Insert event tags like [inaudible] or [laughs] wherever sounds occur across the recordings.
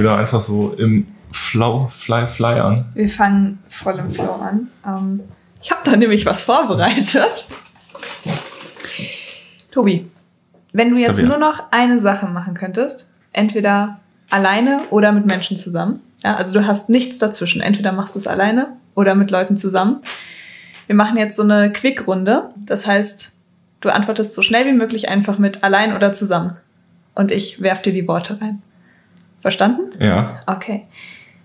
wieder einfach so im Flow, Fly, Fly an. Wir fangen voll im Flow an. Ähm, ich habe da nämlich was vorbereitet. Tobi, wenn du jetzt Tabea. nur noch eine Sache machen könntest, entweder alleine oder mit Menschen zusammen, ja, also du hast nichts dazwischen, entweder machst du es alleine oder mit Leuten zusammen. Wir machen jetzt so eine Quick-Runde, das heißt, du antwortest so schnell wie möglich einfach mit allein oder zusammen. Und ich werf dir die Worte rein. Verstanden? Ja, Okay.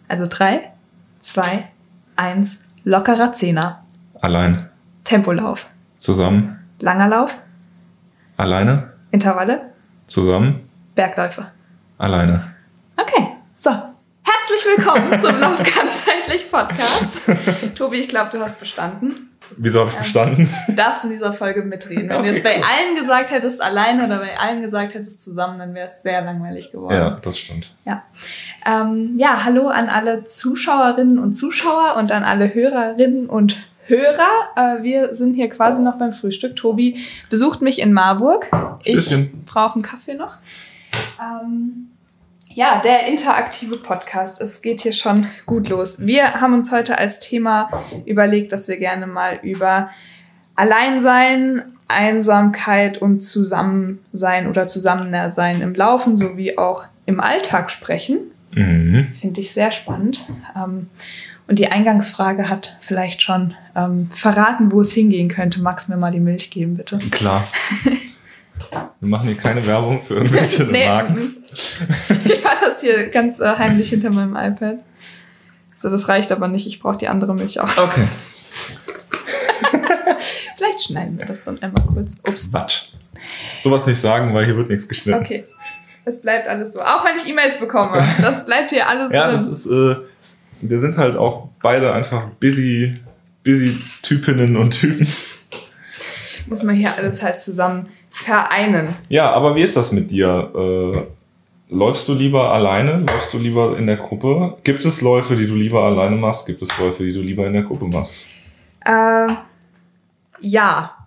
Also drei, zwei, eins. Lockerer Zehner. allein, Tempolauf. zusammen, Langer Lauf. alleine, Intervalle. zusammen, Bergläufe. alleine. Okay. So. Herzlich willkommen zum [laughs] Lauf ganzheitlich Podcast. [laughs] Tobi, ich glaube, du hast bestanden. Wieso habe ich bestanden? Du darfst in dieser Folge mitreden. Wenn du jetzt bei allen gesagt hättest alleine oder bei allen gesagt hättest zusammen, dann wäre es sehr langweilig geworden. Ja, das stimmt. Ja. Ähm, ja, hallo an alle Zuschauerinnen und Zuschauer und an alle Hörerinnen und Hörer. Äh, wir sind hier quasi noch beim Frühstück. Tobi besucht mich in Marburg. Ich brauche einen Kaffee noch. Ähm, ja, der interaktive Podcast. Es geht hier schon gut los. Wir haben uns heute als Thema überlegt, dass wir gerne mal über Alleinsein, Einsamkeit und Zusammensein oder Zusammensein im Laufen sowie auch im Alltag sprechen. Mhm. Finde ich sehr spannend. Ähm, und die Eingangsfrage hat vielleicht schon ähm, verraten, wo es hingehen könnte. Magst mir mal die Milch geben, bitte? Klar. [laughs] Wir machen hier keine Werbung für irgendwelche Marken. [laughs] das hier ganz äh, heimlich hinter meinem iPad. So, das reicht aber nicht. Ich brauche die andere Milch auch. Okay. [laughs] Vielleicht schneiden wir das dann einmal kurz. Ups. Quatsch. Sowas nicht sagen, weil hier wird nichts geschnitten. Okay. Es bleibt alles so. Auch wenn ich E-Mails bekomme. [laughs] Das bleibt hier alles Ja, drin. das ist, äh, wir sind halt auch beide einfach busy, busy Typinnen und Typen. Muss man hier alles halt zusammen vereinen. Ja, aber wie ist das mit dir? Äh, läufst du lieber alleine? Läufst du lieber in der Gruppe? Gibt es Läufe, die du lieber alleine machst? Gibt es Läufe, die du lieber in der Gruppe machst? Äh, ja. [laughs]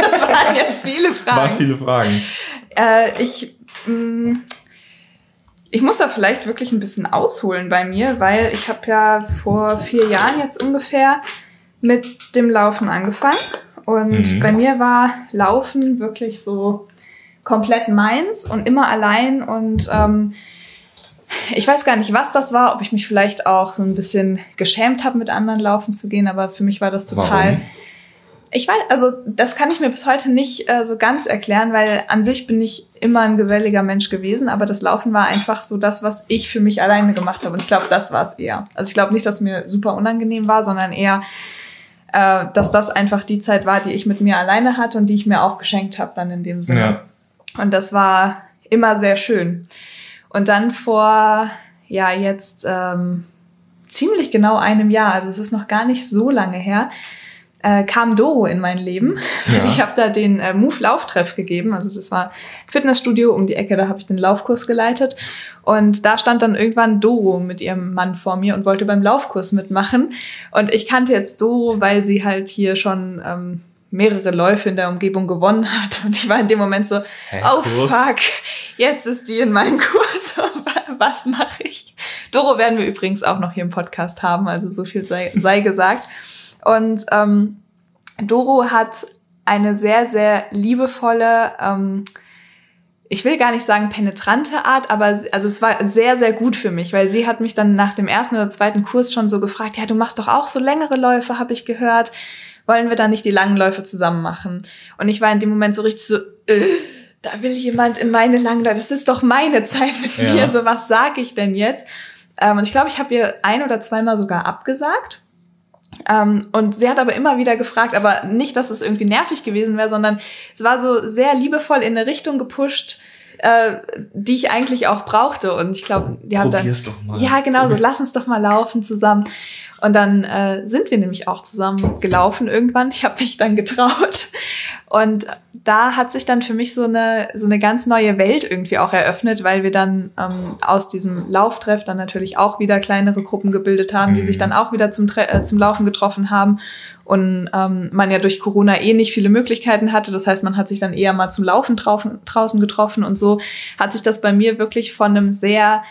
Das waren jetzt viele [laughs] Waren Fragen. viele Fragen. Äh, ich, mh, ich muss da vielleicht wirklich ein bisschen ausholen bei mir, weil ich habe ja vor vier Jahren jetzt ungefähr mit dem Laufen angefangen. Und Mhm. bei mir war Laufen wirklich so komplett meins und immer allein. Und ähm, ich weiß gar nicht, was das war, ob ich mich vielleicht auch so ein bisschen geschämt habe, mit anderen laufen zu gehen, aber für mich war das total. Warum? Ich weiß, also das kann ich mir bis heute nicht äh, so ganz erklären, weil an sich bin ich immer ein geselliger Mensch gewesen, aber das Laufen war einfach so das, was ich für mich alleine gemacht habe. Und ich glaube, das war es eher. Also ich glaube nicht, dass mir super unangenehm war, sondern eher, äh, dass das einfach die Zeit war, die ich mit mir alleine hatte und die ich mir auch geschenkt habe dann in dem Sinne. Ja. Und das war immer sehr schön. Und dann vor, ja, jetzt ähm, ziemlich genau einem Jahr, also es ist noch gar nicht so lange her, äh, kam Doro in mein Leben. [laughs] Ja. Ich habe da den äh, Move-Lauftreff gegeben. Also das war ein Fitnessstudio um die Ecke, da habe ich den Laufkurs geleitet. Und da stand dann irgendwann Doro mit ihrem Mann vor mir und wollte beim Laufkurs mitmachen. Und ich kannte jetzt Doro, weil sie halt hier schon ähm, mehrere Läufe in der Umgebung gewonnen hat. Und ich war in dem Moment so, Hä, oh Kurs? fuck, jetzt ist die in meinem Kurs. [laughs] Was mache ich? Doro werden wir übrigens auch noch hier im Podcast haben, also so viel sei, sei gesagt. Und ähm, Doro hat eine sehr, sehr liebevolle, ähm, ich will gar nicht sagen penetrante Art, aber also es war sehr, sehr gut für mich, weil sie hat mich dann nach dem ersten oder zweiten Kurs schon so gefragt, ja, du machst doch auch so längere Läufe, habe ich gehört. Wollen wir da nicht die langen Läufe zusammen machen? Und ich war in dem Moment so richtig so, äh, da will jemand in meine langen Läufe, das ist doch meine Zeit mit Ja. mir, so was sag ich denn jetzt? Ähm, und ich glaube, ich habe ihr ein oder zweimal sogar abgesagt. Ähm, und sie hat aber immer wieder gefragt, aber nicht, dass es irgendwie nervig gewesen wäre, sondern es war so sehr liebevoll in eine Richtung gepusht, äh, die ich eigentlich auch brauchte. Und ich glaube, die hat dann. Doch mal. Ja, genau, so lass uns doch mal laufen zusammen. Und dann äh, sind wir nämlich auch zusammen gelaufen irgendwann. Ich habe mich dann getraut. Und da hat sich dann für mich so eine, so eine ganz neue Welt irgendwie auch eröffnet, weil wir dann ähm, aus diesem Lauftreff dann natürlich auch wieder kleinere Gruppen gebildet haben, die Mhm. sich dann auch wieder zum, Tre äh, zum Laufen getroffen haben. Und ähm, man ja durch Corona eh nicht viele Möglichkeiten hatte. Das heißt, man hat sich dann eher mal zum Laufen draußen getroffen. Und so hat sich das bei mir wirklich von einem sehr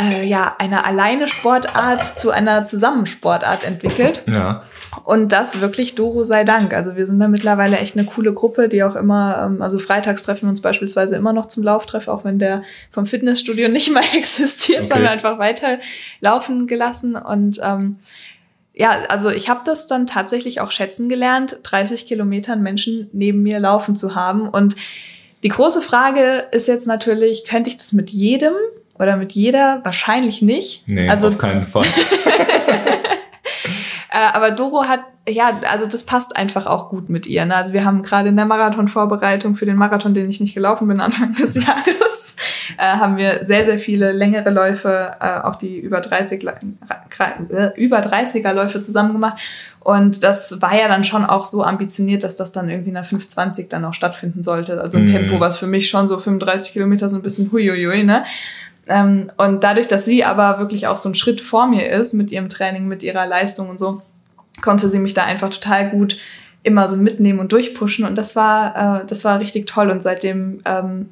äh, ja, einer alleine Sportart zu einer Zusammensportart entwickelt. Ja. Und das wirklich Doro sei Dank. Also wir sind da mittlerweile echt eine coole Gruppe, die auch immer, ähm, also freitags treffen wir uns beispielsweise immer noch zum Lauftreff, auch wenn der vom Fitnessstudio [laughs] nicht mehr existiert, Okay. sondern einfach weiter laufen gelassen. Und ähm, ja, also ich habe das dann tatsächlich auch schätzen gelernt, 30 Kilometern Menschen neben mir laufen zu haben. Und die große Frage ist jetzt natürlich, könnte ich das mit jedem oder mit jeder? Wahrscheinlich nicht. Nee, also auf keinen Fall. [laughs] äh, aber Doro hat, ja, also das passt einfach auch gut mit ihr. Ne? Also wir haben gerade in der Marathonvorbereitung für den Marathon, den ich nicht gelaufen bin [laughs] Anfang des Jahres, äh, haben wir sehr, sehr viele längere Läufe, äh, auch die über 30, La- äh, über 30er Läufe zusammen gemacht. Und das war ja dann schon auch so ambitioniert, dass das dann irgendwie in der 520 dann auch stattfinden sollte. Also ein Mhm. Tempo, was für mich schon so 35 Kilometer so ein bisschen huiuiui, ne? Ähm, und dadurch, dass sie aber wirklich auch so einen Schritt vor mir ist mit ihrem Training, mit ihrer Leistung und so, konnte sie mich da einfach total gut immer so mitnehmen und durchpushen. Und das war, äh, das war richtig toll. Und seitdem ähm,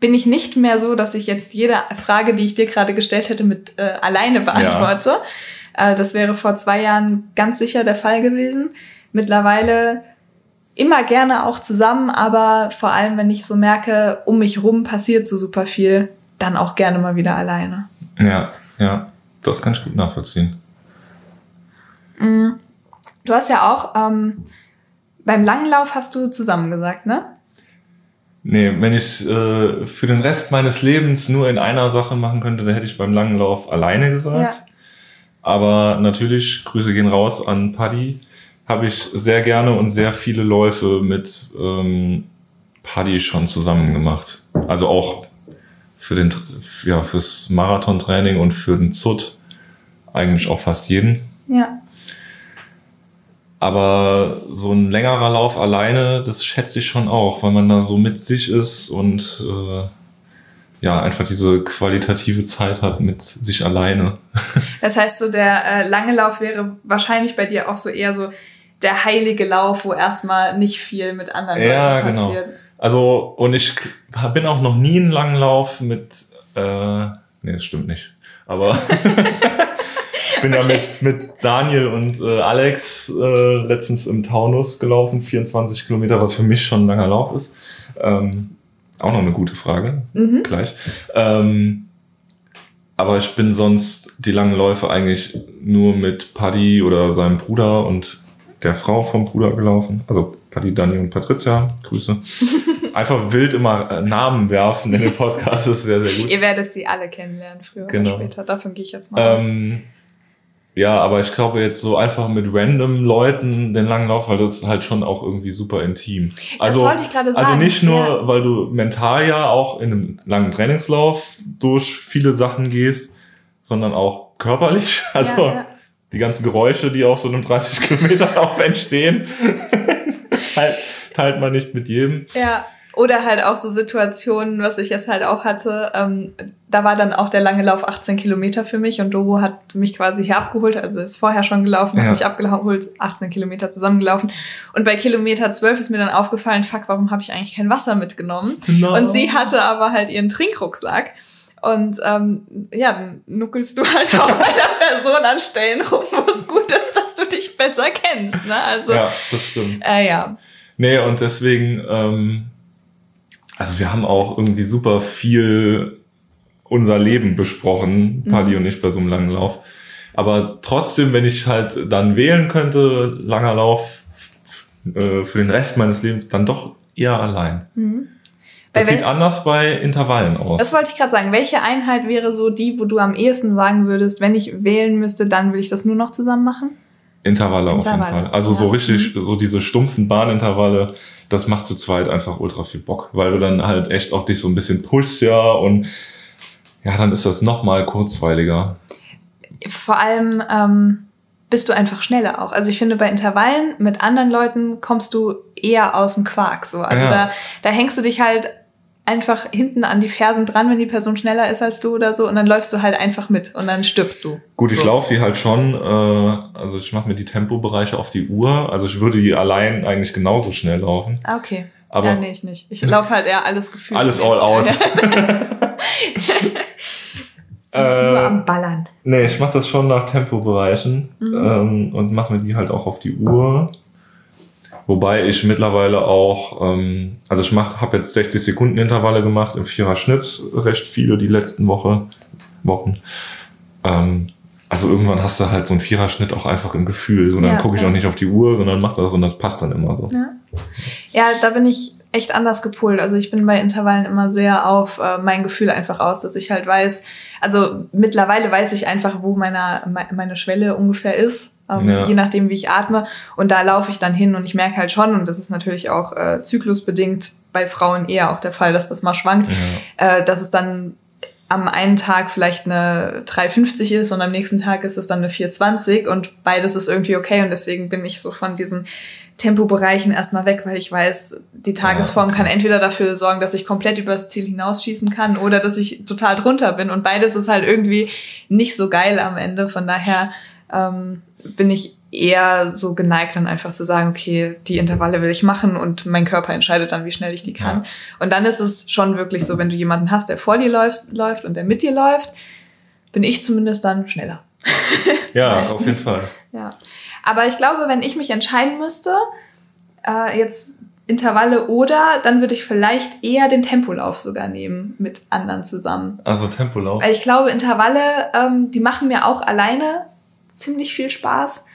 bin ich nicht mehr so, dass ich jetzt jede Frage, die ich dir gerade gestellt hätte, mit äh, alleine beantworte. Äh, das wäre vor zwei Jahren ganz sicher der Fall gewesen. Mittlerweile immer gerne auch zusammen, aber vor allem, wenn ich so merke, um mich rum passiert so super viel, dann auch gerne mal wieder alleine. Ja, ja. Das kann ich gut nachvollziehen. Du hast ja auch ähm, beim Langlauf hast du zusammen gesagt, ne? Nee, wenn ich äh, für den Rest meines Lebens nur in einer Sache machen könnte, dann hätte ich beim langen Lauf alleine gesagt. Ja. Aber natürlich, Grüße gehen raus an Paddy, habe ich sehr gerne und sehr viele Läufe mit ähm, Paddy schon zusammen gemacht. Also auch für den, ja, fürs Marathontraining und für den ZUT eigentlich auch fast jeden. Ja. Aber so ein längerer Lauf alleine, das schätze ich schon auch, weil man da so mit sich ist und äh, ja, einfach diese qualitative Zeit hat mit sich alleine. [laughs] Das heißt, so der äh, lange Lauf wäre wahrscheinlich bei dir auch so eher so der heilige Lauf, wo erstmal nicht viel mit anderen Ja, Leuten genau. Also, und ich bin auch noch nie einen langen Lauf mit, äh, nee, das stimmt nicht. Aber [laughs] bin ja mit, mit Daniel und äh, Alex äh, letztens im Taunus gelaufen, 24 Kilometer, was für mich schon ein langer Lauf ist. Ähm, auch noch eine gute Frage, Mhm. gleich. Ähm, aber ich bin sonst die langen Läufe eigentlich nur mit Paddy oder seinem Bruder und der Frau vom Bruder gelaufen. Also Paddy, Dani und Patricia. Grüße. [laughs] Einfach wild immer äh, Namen werfen in den Podcast ist sehr, sehr gut. Ihr werdet sie alle kennenlernen, früher Genau. oder später. Davon gehe ich jetzt mal aus. Ähm, ja, aber ich glaube jetzt so einfach mit random Leuten den langen Lauf, weil das ist halt schon auch irgendwie super intim. Also, wollte ich gerade sagen, Also nicht nur, ja. weil du mental ja auch in einem langen Trainingslauf durch viele Sachen gehst, sondern auch körperlich. [laughs] Also Ja, ja. die ganzen Geräusche, die auf so einem 30 Kilometer Lauf entstehen, teilt, teilt man nicht mit jedem. Ja, oder halt auch so Situationen, was ich jetzt halt auch hatte. Ähm, da war dann auch der lange Lauf 18 Kilometer für mich und Doro hat mich quasi hier abgeholt, also ist vorher schon gelaufen, Ja. hat mich abgeholt, 18 Kilometer zusammengelaufen. Und bei Kilometer 12 ist mir dann aufgefallen, fuck, warum habe ich eigentlich kein Wasser mitgenommen? Genau. Und sie hatte aber halt ihren Trinkrucksack. Und ähm, ja, dann nuckelst du halt auch bei der Person an Stellen rum, wo es gut ist, dass du dich besser kennst. Ne? Also, Ja, das stimmt. äh, ja. Nee, und deswegen, ähm, also wir haben auch irgendwie super viel unser Leben besprochen, Paddy und ich bei so einem langen Lauf. Aber trotzdem, wenn ich halt dann wählen könnte, langer Lauf äh, für den Rest meines Lebens, dann doch eher allein. Mhm. Das sieht anders bei Intervallen aus. Das wollte ich gerade sagen. Welche Einheit wäre so die, wo du am ehesten sagen würdest, wenn ich wählen müsste, dann will ich das nur noch zusammen machen? Intervalle, auf jeden Intervalle, Fall. Also so ja. Mhm. richtig, so diese stumpfen Bahnintervalle, das macht zu zweit einfach ultra viel Bock, weil du dann halt echt auch dich so ein bisschen pushst, ja, und ja, dann ist das nochmal kurzweiliger. Vor allem ähm, bist du einfach schneller auch. Also ich finde, bei Intervallen mit anderen Leuten kommst du eher aus dem Quark. So. Also Ja. da, da hängst du dich halt einfach hinten an die Fersen dran, wenn die Person schneller ist als du oder so, und dann läufst du halt einfach mit und dann stirbst du. Gut, ich So. laufe die halt schon, äh, also ich mache mir die Tempobereiche auf die Uhr, also ich würde die allein eigentlich genauso schnell laufen. Ah, okay. Aber ja, nee, ich nicht. Ich laufe halt eher alles gefühlt. alles all out. [laughs] Du bist nur am Ballern. Nee, ich mache das schon nach Tempobereichen Mhm. ähm, und mache mir die halt auch auf die Uhr. Wobei ich mittlerweile auch, ähm, also ich mach, habe jetzt 60 Sekunden Intervalle gemacht im Vierer Schnitt, recht viele die letzten Woche, Wochen. Ähm, also irgendwann hast du halt so einen Viererschnitt auch einfach im Gefühl. So, dann Ja, gucke ich ja. auch nicht auf die Uhr, sondern mach das und das passt dann immer so. Ja. ja, da bin ich echt anders gepolt. Also ich bin bei Intervallen immer sehr auf äh, mein Gefühl einfach aus, dass ich halt weiß, also mittlerweile weiß ich einfach, wo meine, me- meine Schwelle ungefähr ist, ähm, Ja. je nachdem, wie ich atme. Und da laufe ich dann hin und ich merke halt schon, und das ist natürlich auch äh, zyklusbedingt bei Frauen eher auch der Fall, dass das mal schwankt, Ja. äh, dass es dann am einen Tag vielleicht eine 350 ist und am nächsten Tag ist es dann eine 420 und beides ist irgendwie okay und deswegen bin ich so von diesen Tempobereichen erstmal weg, weil ich weiß, die Tagesform kann entweder dafür sorgen, dass ich komplett übers Ziel hinausschießen kann oder dass ich total drunter bin und beides ist halt irgendwie nicht so geil am Ende. Von daher ähm, bin ich eher so geneigt, dann einfach zu sagen, okay, die Intervalle will ich machen und mein Körper entscheidet dann, wie schnell ich die kann. Und dann ist es schon wirklich so, wenn du jemanden hast, der vor dir läuft, läuft und der mit dir läuft, bin ich zumindest dann schneller. Ja, [laughs] auf jeden Fall. Ja. Aber ich glaube, wenn ich mich entscheiden müsste, äh, jetzt Intervalle oder, dann würde ich vielleicht eher den Tempolauf sogar nehmen mit anderen zusammen. Also Tempolauf. Weil ich glaube, Intervalle, ähm, die machen mir auch alleine ziemlich viel Spaß.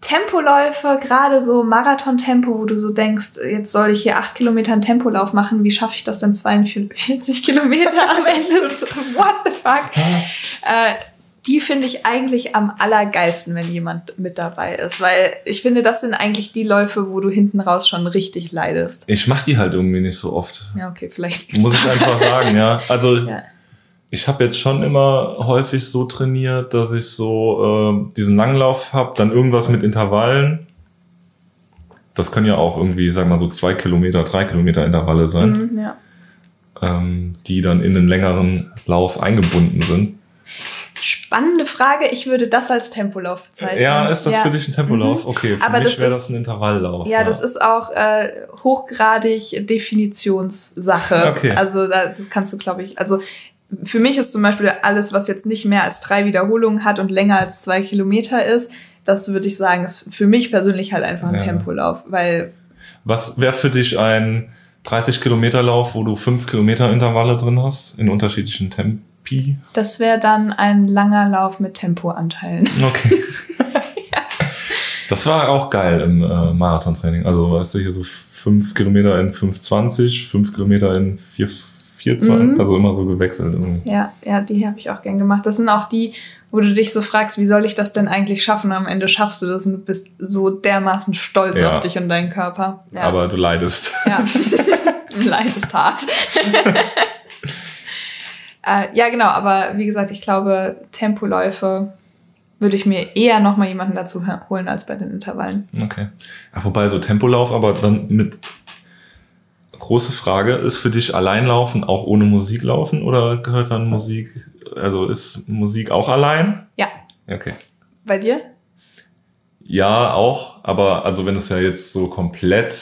Tempoläufe, gerade so Marathon-Tempo, wo du so denkst, jetzt soll ich hier acht Kilometer einen Tempolauf machen, wie schaffe ich das denn 42 Kilometer am [laughs] Ende? What the fuck? Äh, die finde ich eigentlich am allergeilsten, wenn jemand mit dabei ist, weil ich finde, das sind eigentlich die Läufe, wo du hinten raus schon richtig leidest. Ich mache die halt irgendwie nicht so oft. Ja, okay, vielleicht. Muss ich einfach sagen, ja. [laughs] Also Ja. ich habe jetzt schon immer häufig so trainiert, dass ich so äh, diesen Langlauf habe, dann irgendwas mit Intervallen. Das können ja auch irgendwie, sag mal so zwei Kilometer, drei Kilometer Intervalle sein, Mhm, ja. ähm, die dann in einen längeren Lauf eingebunden sind. Spannende Frage. Ich würde das als Tempolauf bezeichnen. Ja, ist das ja. für dich ein Tempolauf? Mhm. Okay, für Aber mich wäre das ein Intervalllauf. Ja, das ist auch äh, hochgradig Definitionssache. Okay. Also da- das kannst du, glaube ich, also für mich ist zum Beispiel alles, was jetzt nicht mehr als drei Wiederholungen hat und länger als zwei Kilometer ist, das würde ich sagen, ist für mich persönlich halt einfach ein Ja. Tempolauf, weil Was wäre für dich ein 30 Kilometer Lauf, wo du 5 Kilometer Intervalle drin hast, in unterschiedlichen Tempi? das wäre dann ein langer Lauf mit Tempoanteilen. Okay. [laughs] Das war auch geil im äh, Marathontraining. Also, weißt du, hier so 5 Kilometer in 5,20, 5 Kilometer in 4, 4,20, Mhm. also immer so gewechselt. Irgendwie. Ja, ja, die habe ich auch gern gemacht. Das sind auch die, wo du dich so fragst, wie soll ich das denn eigentlich schaffen? Am Ende schaffst du das und du bist so dermaßen stolz Ja. auf dich und deinen Körper. Ja. Aber du leidest. Ja. [laughs] Leid ist hart. [laughs] äh, ja, genau, aber wie gesagt, ich glaube, Tempoläufe würde ich mir eher nochmal jemanden dazu holen als bei den Intervallen. Okay. Ja, wobei so Tempolauf, aber dann mit große Frage, ist für dich Alleinlaufen auch ohne Musik laufen oder gehört dann Musik, also ist Musik auch allein? Ja. Okay. Bei dir? Ja, auch, aber also wenn es ja jetzt so komplett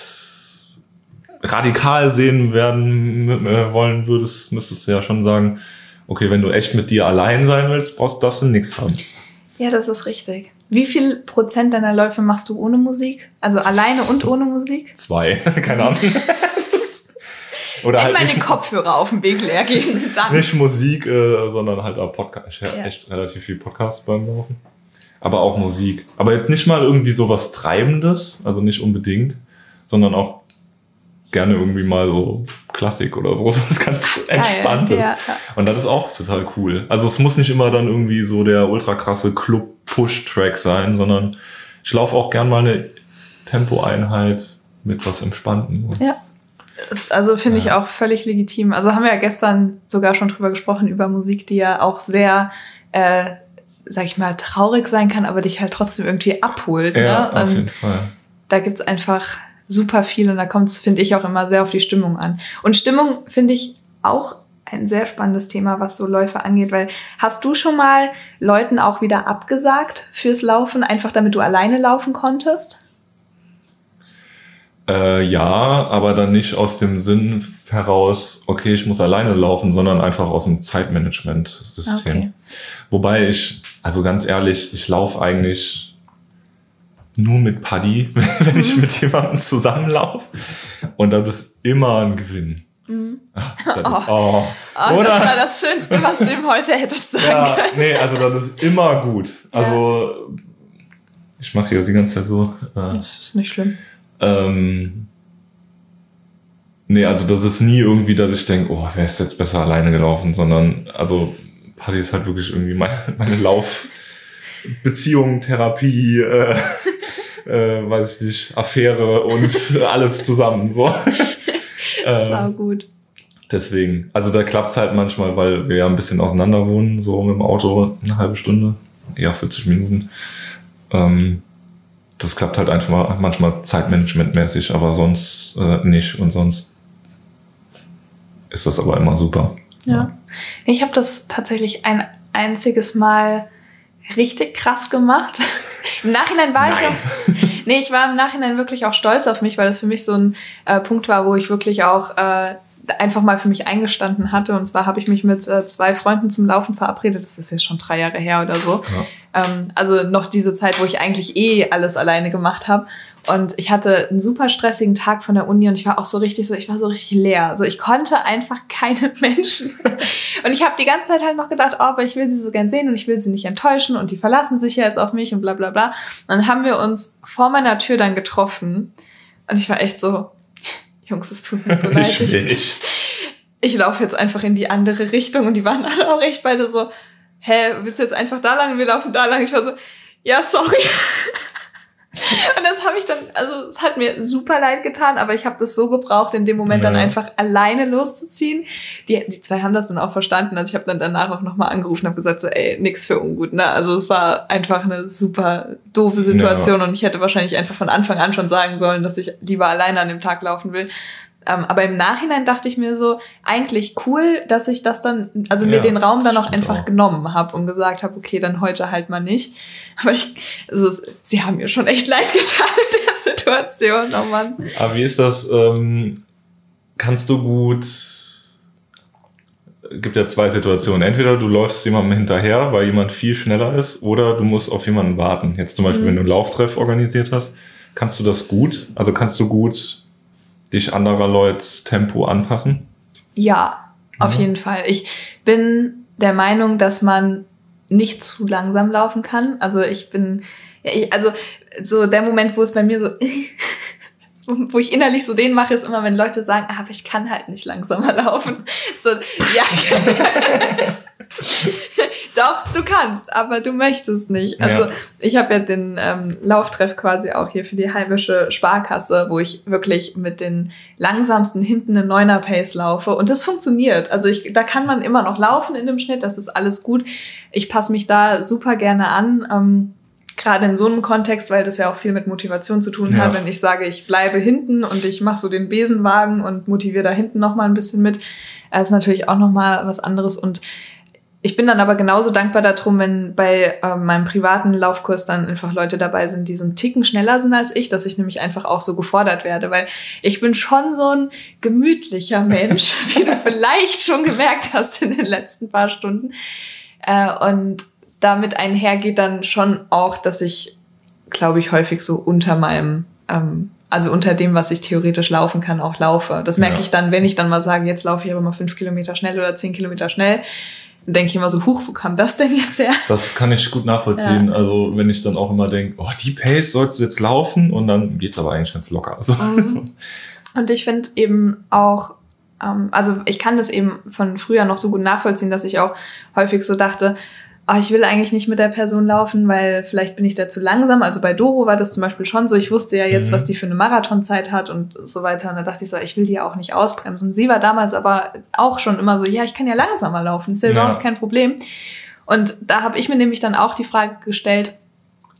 radikal sehen werden äh, wollen würdest, müsstest du ja schon sagen, okay, wenn du echt mit dir allein sein willst, brauchst, darfst du nichts haben. Ja, das ist richtig. Wie viel Prozent deiner Läufe machst du ohne Musik? Also alleine und ohne Musik? Zwei, [laughs] keine Ahnung. [laughs] Oder Wenn halt meine nicht, Kopfhörer auf dem Weg leer gehen, [laughs] dann. nicht Musik, äh, sondern halt auch Podcast. Ich höre Ja. echt relativ viel Podcast beim Laufen. Aber auch Musik. Aber jetzt nicht mal irgendwie sowas Treibendes, also nicht unbedingt, sondern auch gerne irgendwie mal so Klassik oder so, [laughs] was ganz Entspanntes. Ja, ja. Und das ist auch total cool. Also es muss nicht immer dann irgendwie so der ultra krasse Club-Push-Track sein, sondern ich laufe auch gern mal eine Tempoeinheit mit was Entspannten. Ja. Also finde ich auch völlig legitim. Also haben wir ja gestern sogar schon drüber gesprochen, über Musik, die ja auch sehr, äh, sag ich mal, traurig sein kann, aber dich halt trotzdem irgendwie abholt. Ja, ne? auf jeden Fall. da gibt's einfach super viel und da kommt es, finde ich, auch immer sehr auf die Stimmung an. Und Stimmung finde ich auch ein sehr spannendes Thema, was so Läufe angeht, weil hast du schon mal Leuten auch wieder abgesagt fürs Laufen, einfach damit du alleine laufen konntest? Äh, ja, aber dann nicht aus dem Sinn heraus, okay, ich muss alleine laufen, sondern einfach aus dem Zeitmanagement-System. Okay. Wobei ich, also ganz ehrlich, ich laufe eigentlich nur mit Paddy, [laughs] wenn ich mit jemandem zusammenlaufe. Und das ist immer ein Gewinn. Ach, das ist, oh. Oh, Oder? das war das Schönste, was du ihm heute hättest sagen Ja, können. nee, also das ist immer gut. Also ich mache hier die ganze Zeit so. Äh, Das ist nicht schlimm. ähm, nee, also das ist nie irgendwie, dass ich denke, oh, wer ist jetzt besser alleine gelaufen, sondern also Paddy ist halt wirklich irgendwie meine, meine Laufbeziehung, Therapie, äh, äh, weiß ich nicht, Affäre und [laughs] alles zusammen. So. [laughs] Sau ähm, gut. deswegen, also da klappt's halt manchmal, weil wir ja ein bisschen auseinander wohnen, so mit dem Auto eine halbe Stunde, ja 40 Minuten. Ähm, das klappt halt einfach manchmal zeitmanagementmäßig, aber sonst äh, nicht. Und sonst ist das aber immer super. Ja. Ich habe das tatsächlich ein einziges Mal richtig krass gemacht. Im Nachhinein war ich Nein. auch. Nee, ich war im Nachhinein wirklich auch stolz auf mich, weil das für mich so ein äh, Punkt war, wo ich wirklich auch äh, einfach mal für mich eingestanden hatte. Und zwar habe ich mich mit äh, zwei Freunden zum Laufen verabredet. Das ist jetzt schon drei Jahre her oder so. Ähm, also noch diese Zeit, wo ich eigentlich eh alles alleine gemacht habe. Und ich hatte einen super stressigen Tag von der Uni und ich war auch so richtig so, ich war so richtig leer. Also ich konnte einfach [laughs] keine Menschen. Und ich habe die ganze Zeit halt noch gedacht, oh, aber ich will sie so gern sehen und ich will sie nicht enttäuschen und die verlassen sich ja jetzt auf mich und bla bla bla. Und dann haben wir uns vor meiner Tür dann getroffen und ich war echt so, Jungs, es tut mir so [laughs] leid. ich Ich, ich laufe jetzt einfach in die andere Richtung und die waren [laughs] alle auch echt beide so, hä, willst du jetzt einfach da lang und wir laufen da lang? Ich war so, ja, sorry. [laughs] Und das habe ich dann, also es hat mir super leid getan, aber ich habe das so gebraucht, in dem Moment dann Ja. einfach alleine loszuziehen. Die, die zwei haben das dann auch verstanden. Also ich habe dann danach auch nochmal angerufen und habe gesagt, so, ey, nix für ungut. Ne? Also es war einfach eine super doofe Situation und ich hätte wahrscheinlich einfach von Anfang an schon sagen sollen, dass ich lieber alleine an dem Tag laufen will. Ähm, aber im Nachhinein dachte ich mir so, eigentlich cool, dass ich das dann, also mir Ja, den Raum dann auch einfach auch. genommen habe und gesagt habe, okay, dann heute halt mal nicht. Aber ich, also es, sie haben mir schon echt leid getan in der Situation, oh Mann. Aber wie ist das? Ähm, kannst du gut. Gibt ja zwei Situationen. Entweder du läufst jemandem hinterher, weil jemand viel schneller ist, oder du musst auf jemanden warten. Jetzt zum Beispiel, Mhm. wenn du einen Lauftreff organisiert hast, kannst du das gut? Also kannst du gut dich anderer Leuts Tempo anpassen? Ja, auf Ja. jeden Fall. Ich bin der Meinung, dass man nicht zu langsam laufen kann. Also ich bin, ja, ich, also so der Moment, wo es bei mir so, [laughs] wo ich innerlich so den mache, ist immer, wenn Leute sagen, ah, aber ich kann halt nicht langsamer [laughs] laufen. So, ja. [laughs] [laughs] Doch, du kannst, aber du möchtest nicht. Also Ja. ich habe ja den ähm, Lauftreff quasi auch hier für die heimische Sparkasse, wo ich wirklich mit den langsamsten hinten eine Neuner Pace laufe und das funktioniert. Also ich, da kann man immer noch laufen in dem Schnitt, das ist alles gut. Ich passe mich da super gerne an. Ähm, Gerade in so einem Kontext, weil das ja auch viel mit Motivation zu tun hat, Ja. wenn ich sage, ich bleibe hinten und ich mache so den Besenwagen und motiviere da hinten noch mal ein bisschen mit, ist natürlich auch noch mal was anderes und ich bin dann aber genauso dankbar darum, wenn bei äh, meinem privaten Laufkurs dann einfach Leute dabei sind, die so einen Ticken schneller sind als ich, dass ich nämlich einfach auch so gefordert werde, weil ich bin schon so ein gemütlicher Mensch, [laughs] wie du vielleicht schon gemerkt hast in den letzten paar Stunden. Äh, und damit einhergeht dann schon auch, dass ich, glaube ich, häufig so unter meinem, ähm, also unter dem, was ich theoretisch laufen kann, auch laufe. Das merke Ja. ich dann, wenn ich dann mal sage, jetzt laufe ich aber mal fünf Kilometer schnell oder zehn Kilometer schnell. Denke ich immer so, huch, wo kam das denn jetzt her? Das kann ich gut nachvollziehen. Also wenn ich dann auch immer denke, oh, die Pace sollst du jetzt laufen und dann geht's aber eigentlich ganz locker. Also, Mhm. [laughs] Und ich finde eben auch, ähm, also ich kann das eben von früher noch so gut nachvollziehen, dass ich auch häufig so dachte, oh, ich will eigentlich nicht mit der Person laufen, weil vielleicht bin ich da zu langsam. Also bei Doro war das zum Beispiel schon so. Ich wusste ja jetzt, Mhm. was die für eine Marathonzeit hat und so weiter. Und da dachte ich so, ich will die ja auch nicht ausbremsen. Und sie war damals aber auch schon immer so, ja, ich kann ja langsamer laufen, ist ja, Ja. überhaupt kein Problem. Und da habe ich mir nämlich dann auch die Frage gestellt,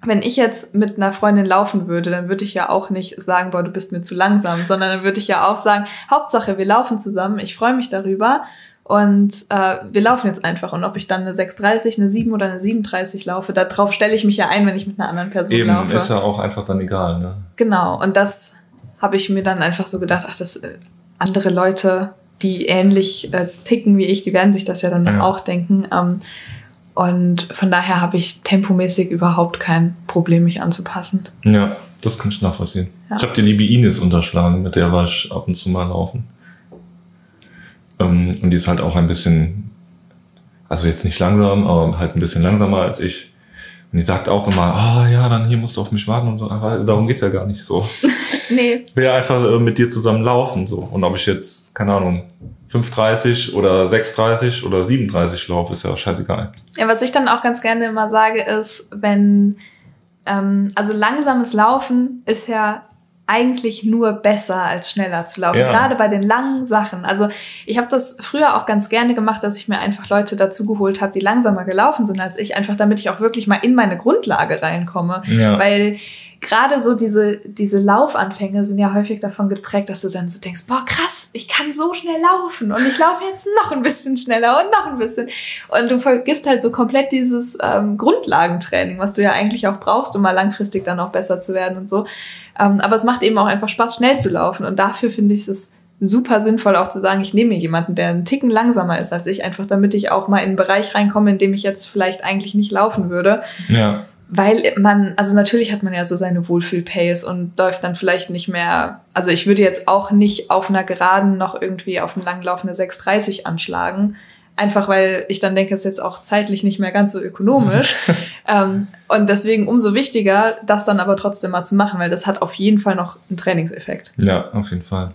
wenn ich jetzt mit einer Freundin laufen würde, dann würde ich ja auch nicht sagen, boah, du bist mir zu langsam, sondern dann würde ich ja auch sagen, Hauptsache, wir laufen zusammen, ich freue mich darüber und äh, wir laufen jetzt einfach. Und ob ich dann eine 6,30, eine 7 oder eine 37 laufe, darauf stelle ich mich ja ein, wenn ich mit einer anderen Person eben laufe. ist ja auch einfach dann egal. Ne? Genau, und das habe ich mir dann einfach so gedacht, ach, das äh, andere Leute, die ähnlich äh, ticken wie ich, die werden sich das ja dann Ja. auch denken. Ähm, und von daher habe ich tempomäßig überhaupt kein Problem, mich anzupassen. Ja, das kann ich nachvollziehen. Ja. Ich habe die liebe Ines unterschlagen, mit der war ich ab und zu mal laufen. Ähm, und die ist halt auch ein bisschen, also jetzt nicht langsam, aber halt ein bisschen langsamer als ich. Und die sagt auch immer, ah ja, dann hier musst du auf mich warten und so, aber darum geht's ja gar nicht so. [laughs] Nee, will einfach äh, mit dir zusammen laufen. So. Und ob ich jetzt, keine Ahnung, 5.30 oder 6.30 oder 7.30 laufe, ist ja scheißegal. Ja, was ich dann auch ganz gerne immer sage, ist, wenn, ähm, also langsames Laufen ist ja eigentlich nur besser als schneller zu laufen, Ja. gerade bei den langen Sachen. Also ich habe das früher auch ganz gerne gemacht, dass ich mir einfach Leute dazu geholt habe, die langsamer gelaufen sind als ich, einfach damit ich auch wirklich mal in meine Grundlage reinkomme. Ja. Weil gerade so diese, diese Laufanfänge sind ja häufig davon geprägt, dass du dann so denkst, boah, krass, ich kann so schnell laufen und ich laufe jetzt noch ein bisschen schneller und noch ein bisschen. Und du vergisst halt so komplett dieses ähm, Grundlagentraining, was du ja eigentlich auch brauchst, um mal langfristig dann auch besser zu werden und so. Ähm, aber es macht eben auch einfach Spaß, schnell zu laufen. Und dafür finde ich es super sinnvoll, auch zu sagen, ich nehme mir jemanden, der einen Ticken langsamer ist als ich, einfach damit ich auch mal in einen Bereich reinkomme, in dem ich jetzt vielleicht eigentlich nicht laufen würde. ja. Weil man, also natürlich hat man ja so seine Wohlfühl-Pace und läuft dann vielleicht nicht mehr, also ich würde jetzt auch nicht auf einer Geraden noch irgendwie auf eine langlaufende 6,30 anschlagen. Einfach weil ich dann denke, es ist jetzt auch zeitlich nicht mehr ganz so ökonomisch. [laughs] ähm, und deswegen umso wichtiger, das dann aber trotzdem mal zu machen, weil das hat auf jeden Fall noch einen Trainingseffekt. Ja, auf jeden Fall.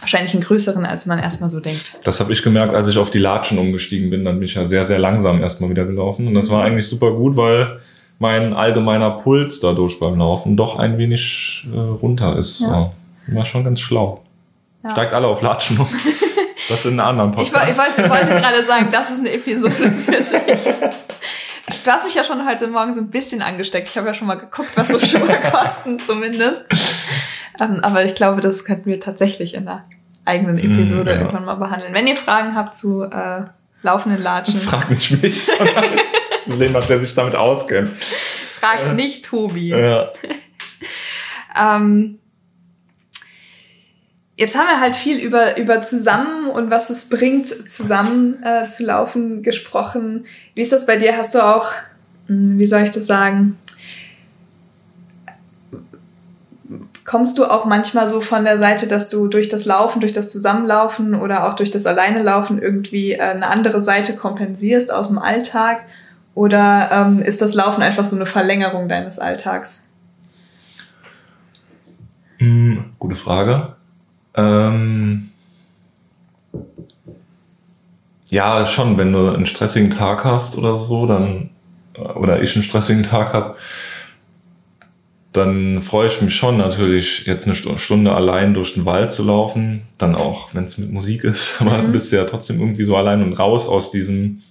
Wahrscheinlich einen größeren, als man erstmal so denkt. Das habe ich gemerkt, als ich auf die Latschen umgestiegen bin. Dann bin ich ja sehr, sehr langsam erstmal wieder gelaufen. Und das war eigentlich super gut, weil mein allgemeiner Puls dadurch beim Laufen doch ein wenig äh, runter ist. Ja. So. War schon ganz schlau. Ja. Steigt alle auf Latschen um. [laughs] Das in einem anderen Ich, woll- ich Podcast. wollte, wollte gerade sagen, das ist eine Episode [laughs] für sich. Du hast mich ja schon heute Morgen so ein bisschen angesteckt. Ich habe ja schon mal geguckt, was so Schuhe [laughs] kosten zumindest. Ähm, aber ich glaube, das könnten wir tatsächlich in einer eigenen Episode Mm, ja. irgendwann mal behandeln. Wenn ihr Fragen habt zu äh, laufenden Latschen, Frag nicht mich, sondern jemand, der sich damit auskennt. fragt nicht Tobi. Ja. [laughs] Ähm, jetzt haben wir halt viel über, über zusammen und was es bringt, zusammen äh, zu laufen gesprochen. Wie ist das bei dir? Hast du auch, hm, wie soll ich das sagen? Kommst du auch manchmal so von der Seite, dass du durch das Laufen, durch das Zusammenlaufen oder auch durch das Alleinelaufen irgendwie äh, eine andere Seite kompensierst aus dem Alltag? Oder ähm, ist das Laufen einfach so eine Verlängerung deines Alltags? Hm, gute Frage. Ähm, ja, schon, wenn du einen stressigen Tag hast oder so, dann, oder ich einen stressigen Tag habe, dann freue ich mich schon natürlich, jetzt eine Stu- Stunde allein durch den Wald zu laufen. Dann auch, wenn es mit Musik ist, [laughs] aber Mhm. bist ja trotzdem irgendwie so allein und raus aus diesem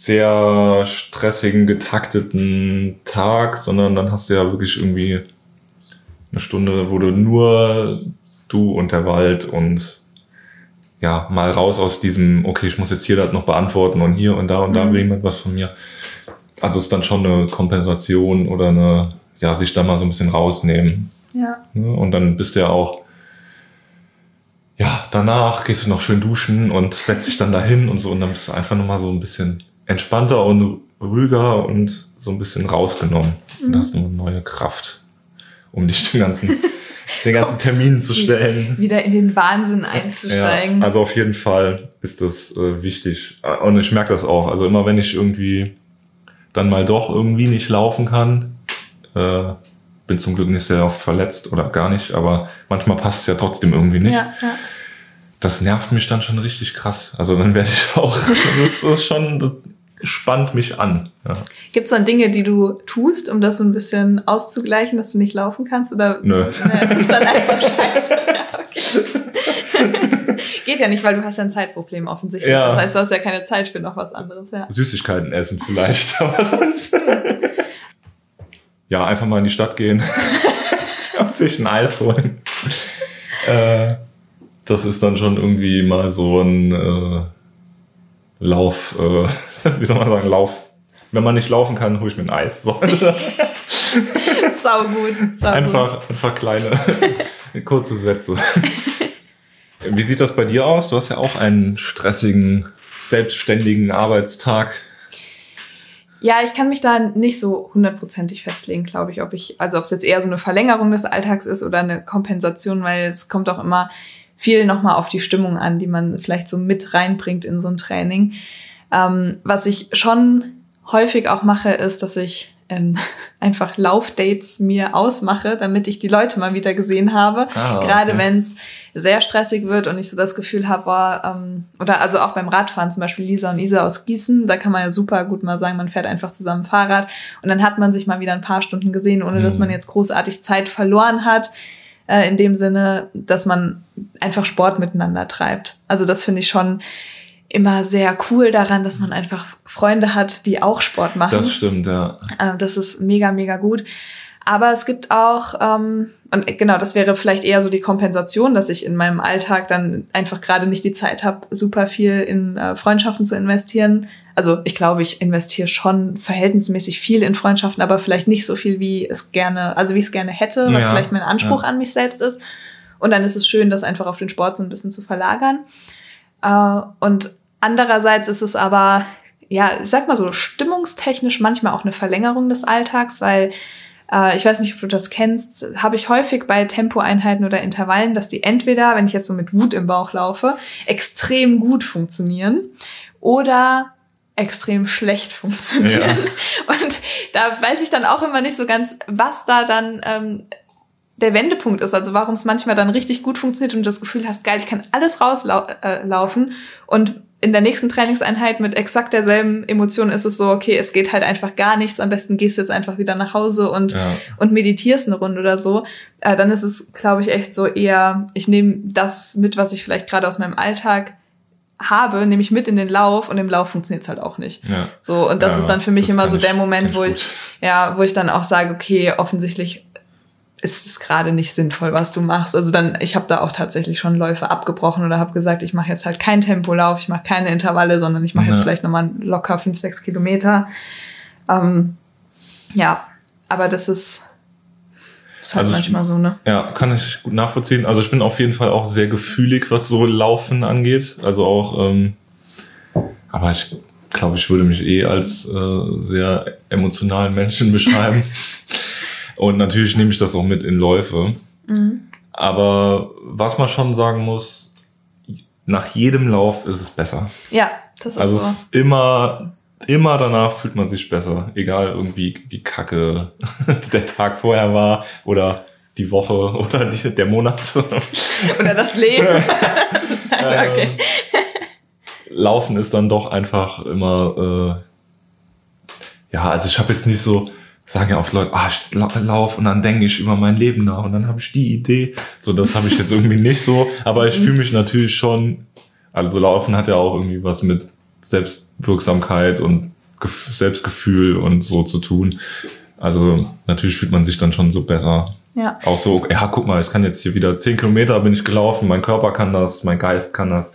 sehr stressigen, getakteten Tag, sondern dann hast du ja wirklich irgendwie eine Stunde, wo du nur du und der Wald und ja, mal raus aus diesem, okay, ich muss jetzt hier das noch beantworten und hier und da und da Mhm. will jemand was von mir. Also es ist dann schon eine Kompensation oder eine, ja, sich da mal so ein bisschen rausnehmen. Ja. Ne? Und dann bist du ja auch, ja, danach gehst du noch schön duschen und setzt dich dann dahin und so und dann bist du einfach nochmal so ein bisschen entspannter und ruhiger und so ein bisschen rausgenommen. Und Mhm. hast du eine neue Kraft, um dich den ganzen, [laughs] den ganzen Termin zu stellen. Wieder in den Wahnsinn einzusteigen. Ja, also auf jeden Fall ist das äh, wichtig. Und ich merke das auch. Also immer wenn ich irgendwie dann mal doch irgendwie nicht laufen kann, äh, bin zum Glück nicht sehr oft verletzt oder gar nicht, aber manchmal passt es ja trotzdem irgendwie nicht. ja, ja. Das nervt mich dann schon richtig krass. Also dann werde ich [laughs] auch, das ist schon, spannt mich an. Ja. Gibt es dann Dinge, die du tust, um das so ein bisschen auszugleichen, dass du nicht laufen kannst? Oder Nö. Ja, es ist dann einfach scheiße. [laughs] [laughs] Geht ja nicht, weil du hast ja ein Zeitproblem offensichtlich. Ja. Das heißt, du hast ja keine Zeit für noch was anderes. Ja. Süßigkeiten essen vielleicht, [laughs] ja, einfach mal in die Stadt gehen und sich ein Eis holen. Äh, das ist dann schon irgendwie mal so ein äh, Lauf, äh, [laughs] wie soll man sagen, Lauf, wenn man nicht laufen kann, hole ich mir ein Eis. So. [laughs] sau gut. Sau einfach, gut. einfach kleine, [laughs] kurze Sätze. Wie sieht das bei dir aus? Du hast ja auch einen stressigen, selbstständigen Arbeitstag. Ja, ich kann mich da nicht so hundertprozentig festlegen, glaube ich, ob ich, also ob es jetzt eher so eine Verlängerung des Alltags ist oder eine Kompensation, weil es kommt auch immer viel nochmal auf die Stimmung an, die man vielleicht so mit reinbringt in so ein Training. Ähm, was ich schon häufig auch mache, ist, dass ich ähm, [laughs] einfach Laufdates mir ausmache, damit ich die Leute mal wieder gesehen habe. Ah, okay. Gerade wenn es sehr stressig wird und ich so das Gefühl habe, boah, ähm, oder also auch beim Radfahren zum Beispiel Lisa und Isa aus Gießen, da kann man ja super gut mal sagen, man fährt einfach zusammen Fahrrad und dann hat man sich mal wieder ein paar Stunden gesehen, ohne dass Mhm. man jetzt großartig Zeit verloren hat. Äh, in dem Sinne, dass man einfach Sport miteinander treibt. Also das finde ich schon immer sehr cool daran, dass man einfach Freunde hat, die auch Sport machen. Das stimmt, ja. Äh, Das ist mega, mega gut. Aber es gibt auch, ähm, und genau, das wäre vielleicht eher so die Kompensation, dass ich in meinem Alltag dann einfach gerade nicht die Zeit habe, super viel in äh, Freundschaften zu investieren. Also ich glaube, ich investiere schon verhältnismäßig viel in Freundschaften, aber vielleicht nicht so viel, wie es gerne, also wie ich es gerne hätte, was Ja, vielleicht mein Anspruch ja. an mich selbst ist. Und dann ist es schön, das einfach auf den Sport so ein bisschen zu verlagern. Äh, und andererseits ist es aber, ja, ich sag mal so, stimmungstechnisch manchmal auch eine Verlängerung des Alltags, weil äh, ich weiß nicht, ob du das kennst, habe ich häufig bei Tempoeinheiten oder Intervallen, dass die entweder, wenn ich jetzt so mit Wut im Bauch laufe, extrem gut funktionieren oder extrem schlecht funktionieren. Ja. [laughs] Und da weiß ich dann auch immer nicht so ganz, was da dann ähm, der Wendepunkt ist, also warum es manchmal dann richtig gut funktioniert und du das Gefühl hast, geil, ich kann alles rauslaufen äh, und in der nächsten Trainingseinheit mit exakt derselben Emotion ist es so, okay, es geht halt einfach gar nichts, am besten gehst du jetzt einfach wieder nach Hause und, Ja. und meditierst eine Runde oder so. Äh, dann ist es, glaube ich, echt so eher, ich nehme das mit, was ich vielleicht gerade aus meinem Alltag habe, nehme ich mit in den Lauf und im Lauf funktioniert es halt auch nicht. ja. So, und das Ja, ist dann für mich immer so der Moment, wo ich ja, wo ich dann auch sage, okay, offensichtlich ist es gerade nicht sinnvoll, was du machst. Also dann, ich habe da auch tatsächlich schon Läufe abgebrochen oder habe gesagt, ich mache jetzt halt keinen Tempolauf, ich mache keine Intervalle, sondern ich mache jetzt Ja. vielleicht nochmal locker fünf, sechs Kilometer. Ähm, ja, aber das ist, ist halt Also ich- manchmal so, ne? Ja, kann ich gut nachvollziehen. Also ich bin auf jeden Fall auch sehr gefühlig, was so Laufen angeht. Also auch, ähm, aber ich glaube, ich würde mich eh als äh, sehr emotionalen Menschen [laughs] beschreiben. Und natürlich nehme ich das auch mit in Läufe. Aber was man schon sagen muss, nach jedem Lauf ist es besser. Ja, das ist Also so. es ist immer, immer danach fühlt man sich besser. Egal irgendwie wie kacke [laughs] der Tag vorher war oder die Woche [laughs] oder die, der Monat. [laughs] Oder das Leben. Nein, okay. Ähm, Laufen ist dann doch einfach immer, äh, ja, also ich habe jetzt nicht so, sagen ja oft Leute, ah, ich lau- lauf und dann denke ich über mein Leben nach und dann habe ich die Idee. So, das habe ich jetzt irgendwie nicht so, aber ich fühle mich natürlich schon, also Laufen hat ja auch irgendwie was mit Selbstwirksamkeit und Gef- Selbstgefühl und so zu tun. Also natürlich fühlt man sich dann schon so besser. Ja. Auch so, ja, guck mal, ich kann jetzt hier wieder zehn Kilometer bin ich gelaufen, mein Körper kann das, mein Geist kann das.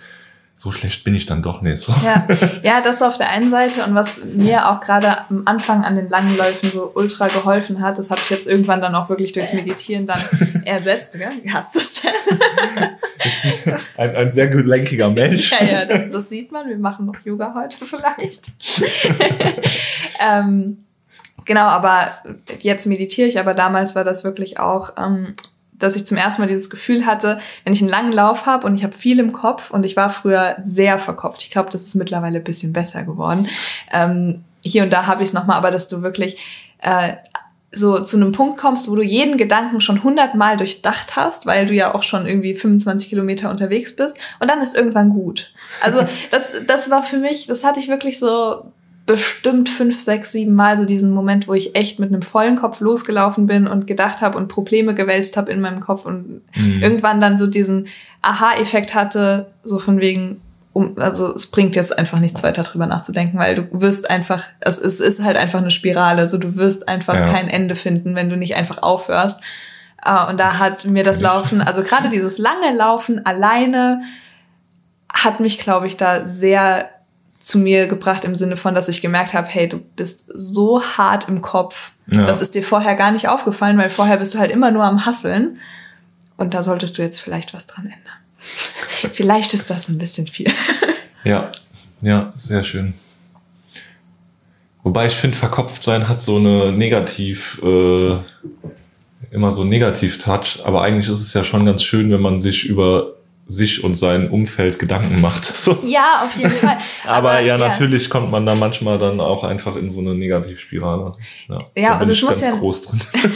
So schlecht bin ich dann doch nicht. So. Ja, [laughs] ja, das auf der einen Seite und was mir auch gerade am Anfang an den langen Läufen so ultra geholfen hat, das habe ich jetzt irgendwann dann auch wirklich durchs Meditieren dann [laughs] ersetzt. Gell? Wie hast du es denn? Ein, ein sehr gelenkiger Mensch. Ja, ja, das, das sieht man. Wir machen noch Yoga heute vielleicht. [laughs] ähm, genau, aber jetzt meditiere ich, aber damals war das wirklich auch, ähm, dass ich zum ersten Mal dieses Gefühl hatte, wenn ich einen langen Lauf habe und ich habe viel im Kopf und ich war früher sehr verkopft. Ich glaube, das ist mittlerweile ein bisschen besser geworden. Ähm, hier und da habe ich es nochmal, aber dass du wirklich äh, so zu einem Punkt kommst, wo du jeden Gedanken schon hundertmal durchdacht hast, weil du ja auch schon irgendwie 25 Kilometer unterwegs bist und dann ist irgendwann gut. Also das, das war für mich, das hatte ich wirklich so bestimmt fünf, sechs, sieben Mal so diesen Moment, wo ich echt mit einem vollen Kopf losgelaufen bin und gedacht habe und Probleme gewälzt habe in meinem Kopf und Mhm. irgendwann dann so diesen Aha-Effekt hatte, so von wegen, um, also es bringt jetzt einfach nichts weiter drüber nachzudenken, weil du wirst einfach, es, es ist halt einfach eine Spirale, so du wirst einfach Ja. kein Ende finden, wenn du nicht einfach aufhörst. Äh, und da hat mir das Laufen, also gerade dieses lange Laufen alleine, hat mich, glaube ich, da sehr zu mir gebracht im Sinne von, dass ich gemerkt habe, hey, du bist so hart im Kopf. Ja. Das ist dir vorher gar nicht aufgefallen, weil vorher bist du halt immer nur am Hasseln. Und da solltest du jetzt vielleicht was dran ändern. [laughs] vielleicht ist das ein bisschen viel. [laughs] ja, ja, sehr schön. Wobei ich finde, verkopft sein hat so eine negativ, äh, immer so Negativ-Touch, aber eigentlich ist es ja schon ganz schön, wenn man sich über sich und sein Umfeld Gedanken macht. [laughs] So. Ja, auf jeden Fall. [laughs] aber, aber, ja, ja, natürlich kommt man da manchmal dann auch einfach in so eine Negativspirale. Ja, ja und es muss ja groß drin. [laughs]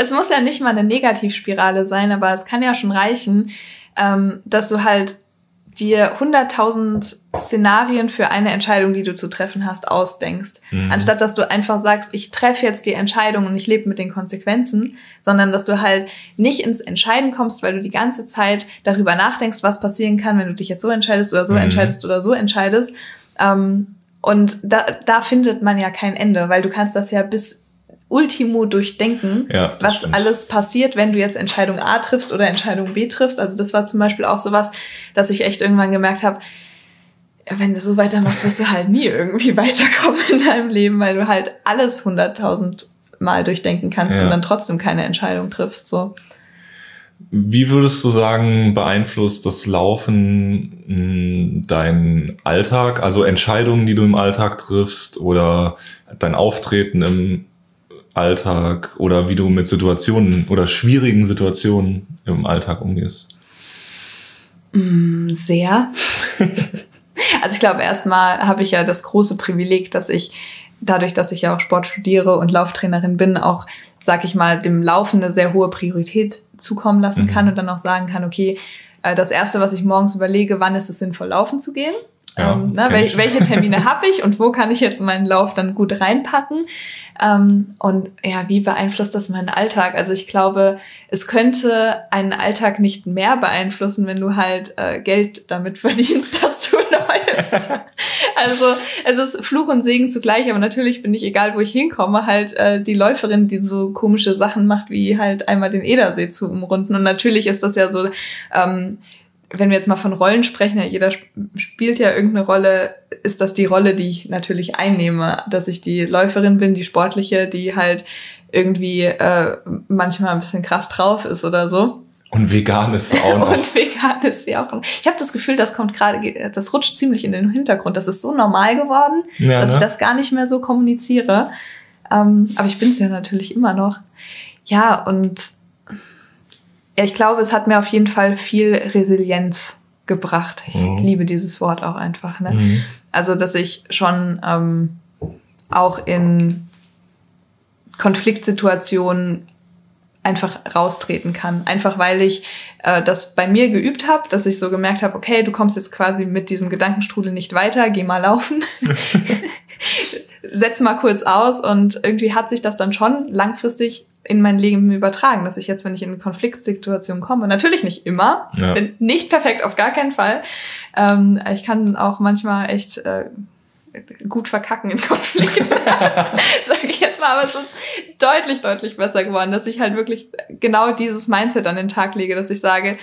es muss ja nicht mal eine Negativspirale sein, aber es kann ja schon reichen, ähm, dass du halt dir 100.000 Szenarien für eine Entscheidung, die du zu treffen hast, ausdenkst. Mhm. Anstatt dass du einfach sagst, ich treffe jetzt die Entscheidung und ich lebe mit den Konsequenzen, sondern dass du halt nicht ins Entscheiden kommst, weil du die ganze Zeit darüber nachdenkst, was passieren kann, wenn du dich jetzt so entscheidest oder so mhm. entscheidest oder so entscheidest. Ähm, und da, da findet man ja kein Ende, weil du kannst das ja bis Ultimo durchdenken, ja, was stimmt. alles passiert, wenn du jetzt Entscheidung A triffst oder Entscheidung B triffst. Also das war zum Beispiel auch sowas, dass ich echt irgendwann gemerkt habe, wenn du so weitermachst, wirst du halt nie irgendwie [laughs] weiterkommen in deinem Leben, weil du halt alles hunderttausend Mal durchdenken kannst ja. und dann trotzdem keine Entscheidung triffst. So. Wie würdest du sagen, beeinflusst das Laufen hm, deinen Alltag, also Entscheidungen, die du im Alltag triffst oder dein Auftreten im Alltag oder wie du mit Situationen oder schwierigen Situationen im Alltag umgehst? Mm, sehr. [laughs] also ich glaube, erstmal habe ich ja das große Privileg, dass ich dadurch, dass ich ja auch Sport studiere und Lauftrainerin bin, auch, sag ich mal, dem Laufen eine sehr hohe Priorität zukommen lassen kann mhm. und dann auch sagen kann, okay, äh, das erste, was ich morgens überlege, wann ist es sinnvoll, laufen zu gehen? Ja, ähm, ne, wel welche Termine habe ich und wo kann ich jetzt meinen Lauf dann gut reinpacken? Ähm, und ja, wie beeinflusst das meinen Alltag? Also ich glaube, es könnte einen Alltag nicht mehr beeinflussen, wenn du halt äh, Geld damit [laughs] verdienst, dass du läufst. [laughs] also es ist Fluch und Segen zugleich, aber natürlich bin ich, egal wo ich hinkomme, halt äh, die Läuferin, die so komische Sachen macht, wie halt einmal den Edersee zu umrunden. Und natürlich ist das ja so, ähm, wenn wir jetzt mal von Rollen sprechen, ja, jeder spielt ja irgendeine Rolle, ist das die Rolle, die ich natürlich einnehme, dass ich die Läuferin bin, die sportliche, die halt irgendwie äh, manchmal ein bisschen krass drauf ist oder so. Und vegan ist sie auch [laughs] noch. Und vegan ist sie auch noch. Ich habe das Gefühl, das kommt gerade, das rutscht ziemlich in den Hintergrund. Das ist so normal geworden, ja, dass ne? ich das gar nicht mehr so kommuniziere. Ähm, aber ich bin es ja natürlich immer noch. Ja, und ja, ich glaube, es hat mir auf jeden Fall viel Resilienz gebracht. Ich mhm. liebe dieses Wort auch einfach. Ne? Mhm. Also, dass ich schon ähm, auch in Konfliktsituationen einfach raustreten kann. Einfach weil ich äh, das bei mir geübt habe, dass ich so gemerkt habe, okay, du kommst jetzt quasi mit diesem Gedankenstrudel nicht weiter, geh mal laufen. [laughs] Setz mal kurz aus und irgendwie hat sich das dann schon langfristig in mein Leben übertragen, dass ich jetzt, wenn ich in eine Konfliktsituation komme, natürlich nicht immer, ja. bin nicht perfekt, auf gar keinen Fall. Ähm, ich kann auch manchmal echt äh, gut verkacken in Konflikten, [laughs] sage ich jetzt mal, aber es ist deutlich, deutlich besser geworden, dass ich halt wirklich genau dieses Mindset an den Tag lege, dass ich sage,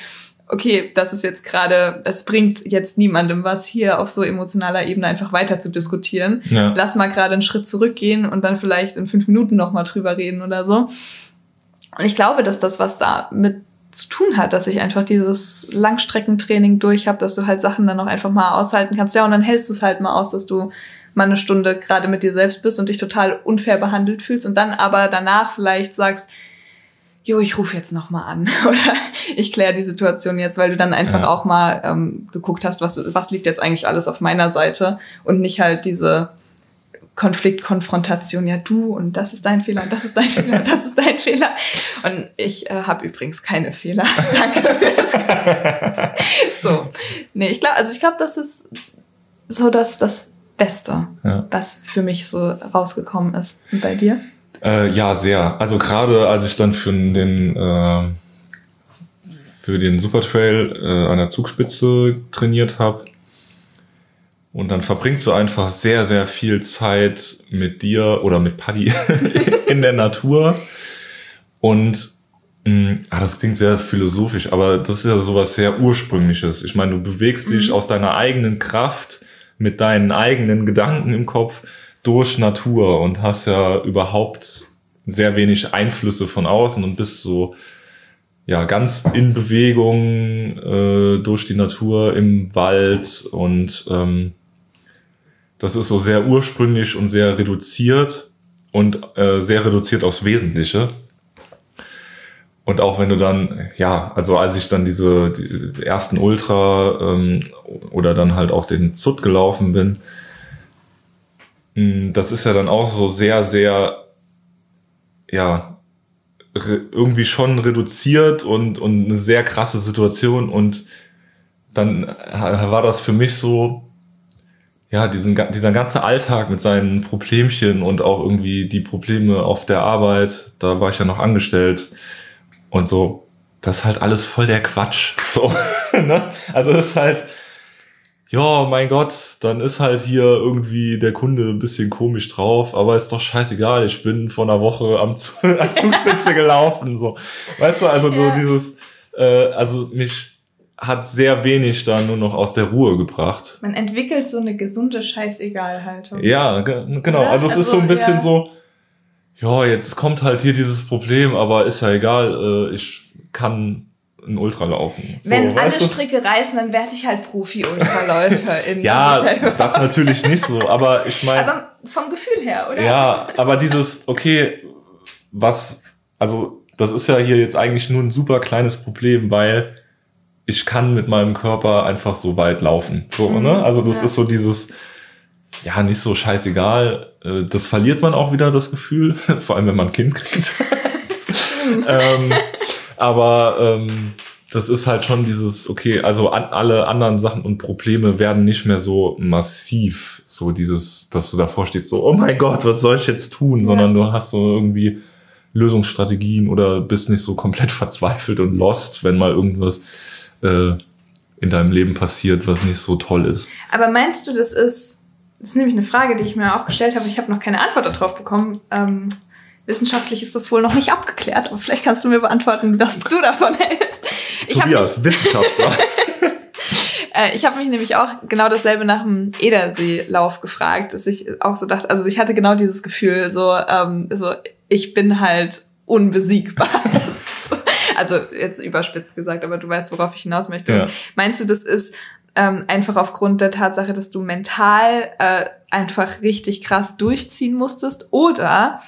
okay, das ist jetzt gerade, das bringt jetzt niemandem was, hier auf so emotionaler Ebene einfach weiter zu diskutieren. Ja. Lass mal gerade einen Schritt zurückgehen und dann vielleicht in fünf Minuten nochmal drüber reden oder so. Und ich glaube, dass das was da mit zu tun hat, dass ich einfach dieses Langstreckentraining durch habe, dass du halt Sachen dann auch einfach mal aushalten kannst. Ja, und dann hältst du es halt mal aus, dass du mal eine Stunde gerade mit dir selbst bist und dich total unfair behandelt fühlst und dann aber danach vielleicht sagst, jo, ich rufe jetzt noch mal an [laughs] oder ich kläre die Situation jetzt, weil du dann einfach ja. auch mal ähm, geguckt hast, was, was liegt jetzt eigentlich alles auf meiner Seite und nicht halt diese Konfliktkonfrontation, ja du und das ist dein Fehler und das ist dein [laughs] Fehler und das ist dein Fehler. Und ich äh, habe übrigens keine Fehler. [laughs] Danke fürs. so. Nee, ich glaube, also ich glaube, das ist so das, das Beste, ja. was für mich so rausgekommen ist. Und bei dir? Äh, ja, sehr. Also gerade als ich dann für den äh, für den Supertrail äh, an der Zugspitze trainiert habe und dann verbringst du einfach sehr sehr viel Zeit mit dir oder mit Paddy [laughs] in der Natur und Mm, Ah, das klingt sehr philosophisch, aber das ist ja sowas sehr Ursprüngliches. Ich meine, du bewegst dich Mhm. aus deiner eigenen Kraft mit deinen eigenen Gedanken im Kopf durch Natur und hast ja überhaupt sehr wenig Einflüsse von außen und bist so ja ganz in Bewegung äh, durch die Natur im Wald und ähm, das ist so sehr ursprünglich und sehr reduziert und äh, sehr reduziert aufs Wesentliche. Und auch wenn du dann, ja, also als ich dann diese die ersten Ultra ähm, oder dann halt auch den Zut gelaufen bin, das ist ja dann auch so sehr, sehr, ja, irgendwie schon reduziert und, und eine sehr krasse Situation. Und dann war das für mich so, ja, diesen, dieser ganze Alltag mit seinen Problemchen und auch irgendwie die Probleme auf der Arbeit, da war ich ja noch angestellt und so, das ist halt alles voll der Quatsch. [laughs] So, ne? Also das ist halt, ja, mein Gott, dann ist halt hier irgendwie der Kunde ein bisschen komisch drauf, aber ist doch scheißegal, ich bin vor einer Woche am, [laughs] Zugspitze gelaufen, so. Weißt du, also so Ja. dieses, äh, also mich hat sehr wenig da nur noch aus der Ruhe gebracht. Man entwickelt so eine gesunde Scheißegal-Haltung. Ja, ge genau. Oder? Also es ist Also, so ein bisschen ja. so, ja, jetzt kommt halt hier dieses Problem, aber ist ja egal, äh, ich kann ein Ultra laufen. So, Wenn alle weißt du? Stricke reißen, dann werde ich halt Profi-Ultraläuferin. [laughs] Ja, Das ist ja das natürlich nicht so, aber ich meine, Aber vom Gefühl her, oder? ja, aber dieses, okay, was, also das ist ja hier jetzt eigentlich nur ein super kleines Problem, weil ich kann mit meinem Körper einfach so weit laufen. So, Mhm, ne? Also das ja. ist so dieses, ja, nicht so scheißegal. Äh, Das verliert man auch wieder, das Gefühl, [laughs] vor allem wenn man ein Kind kriegt. [laughs] ähm, aber ähm, das ist halt schon dieses, okay, also an, alle anderen Sachen und Probleme werden nicht mehr so massiv, so dieses, dass du davor stehst, so, oh mein Gott, was soll ich jetzt tun, Ja. sondern du hast so irgendwie Lösungsstrategien oder bist nicht so komplett [laughs] verzweifelt und lost, wenn mal irgendwas äh, in deinem Leben passiert, was nicht so toll ist. Aber meinst du, das ist, das ist nämlich eine Frage, die ich mir auch gestellt habe, ich habe noch keine Antwort darauf bekommen. Ähm, wissenschaftlich ist das wohl noch nicht abgeklärt, aber vielleicht kannst du mir beantworten, was du davon hältst. Ich habe mich, Tobias, Wissenschaftler. [laughs] äh, ich hab mich nämlich auch genau dasselbe nach dem Ederseelauf gefragt, dass ich auch so dachte, also ich hatte genau dieses Gefühl, so, ähm, so ich bin halt unbesiegbar. [laughs] So, also jetzt überspitzt gesagt, aber du weißt, worauf ich hinaus möchte. Ja. Meinst du, das ist ähm, einfach aufgrund der Tatsache, dass du mental äh, einfach richtig krass durchziehen musstest? Oder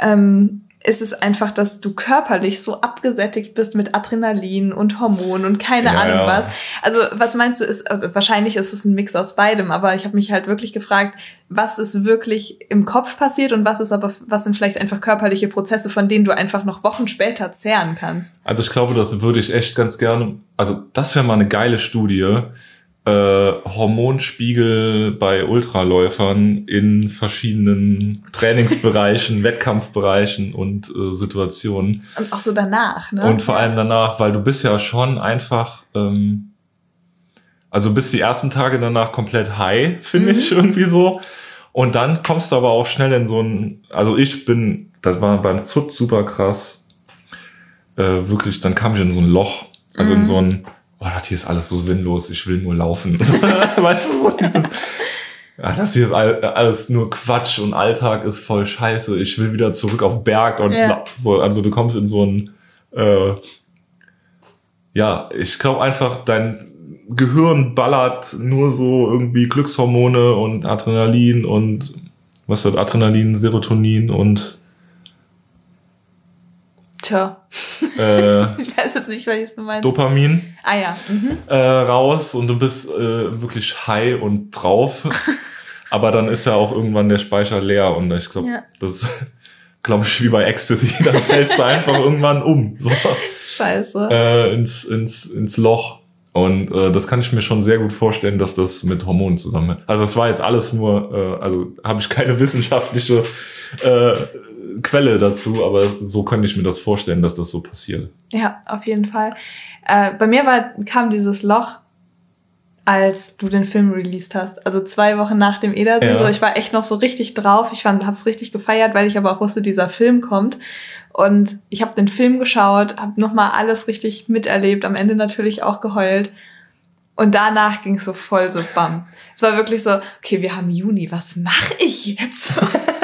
ähm, ist es einfach, dass du körperlich so abgesättigt bist mit Adrenalin und Hormonen und keine Ja, Ahnung was? Also was meinst du, ist also, wahrscheinlich ist es ein Mix aus beidem, aber ich habe mich halt wirklich gefragt, was ist wirklich im Kopf passiert und was ist aber, was sind vielleicht einfach körperliche Prozesse, von denen du einfach noch Wochen später zehren kannst? Also ich glaube, das würde ich echt ganz gerne. Also das wäre mal eine geile Studie. Äh, Hormonspiegel bei Ultraläufern in verschiedenen Trainingsbereichen, [laughs] Wettkampfbereichen und äh, Situationen. Und auch so danach, ne? Und vor allem danach, weil du bist ja schon einfach, ähm, also bist die ersten Tage danach komplett high, finde Mhm. ich irgendwie so. Und dann kommst du aber auch schnell in so ein, also ich bin, das war beim Zut super krass, äh, wirklich, dann kam ich in so ein Loch, also in Mhm. so ein, oh, das hier ist alles so sinnlos, ich will nur laufen. [laughs] weißt du, so dieses, ja, das hier ist all- alles nur Quatsch und Alltag ist voll scheiße. Ich will wieder zurück auf Berg und Ja. so. Also du kommst in so ein, äh, ja, ich glaube einfach, dein Gehirn ballert nur so irgendwie Glückshormone und Adrenalin und was wird Adrenalin, Serotonin und Tja, äh, [laughs] ich weiß jetzt nicht, welches du meinst. Dopamin. ah ja, mhm. äh, raus und du bist äh, wirklich high und drauf. [laughs] Aber dann ist ja auch irgendwann der Speicher leer und ich glaube, Ja. das [laughs] glaube ich wie bei Ecstasy, dann fällst du einfach irgendwann um so, scheiße. äh, ins, ins, ins Loch. Und äh, das kann ich mir schon sehr gut vorstellen, dass das mit Hormonen zusammenhängt. Also das war jetzt alles nur, äh, also habe ich keine wissenschaftliche äh, Quelle dazu, aber so könnte ich mir das vorstellen, dass das so passiert. Ja, auf jeden Fall. Äh, bei mir war, kam dieses Loch als du den Film released hast. Also zwei Wochen nach dem Edersee. Ja. So, ich war echt noch so richtig drauf. Ich fand, hab's richtig gefeiert, weil ich aber auch wusste, dieser Film kommt. Und ich habe den Film geschaut, habe nochmal alles richtig miterlebt, am Ende natürlich auch geheult. Und danach ging es so voll so bam. Es war wirklich so, okay, wir haben Juni, was mache ich jetzt? [laughs]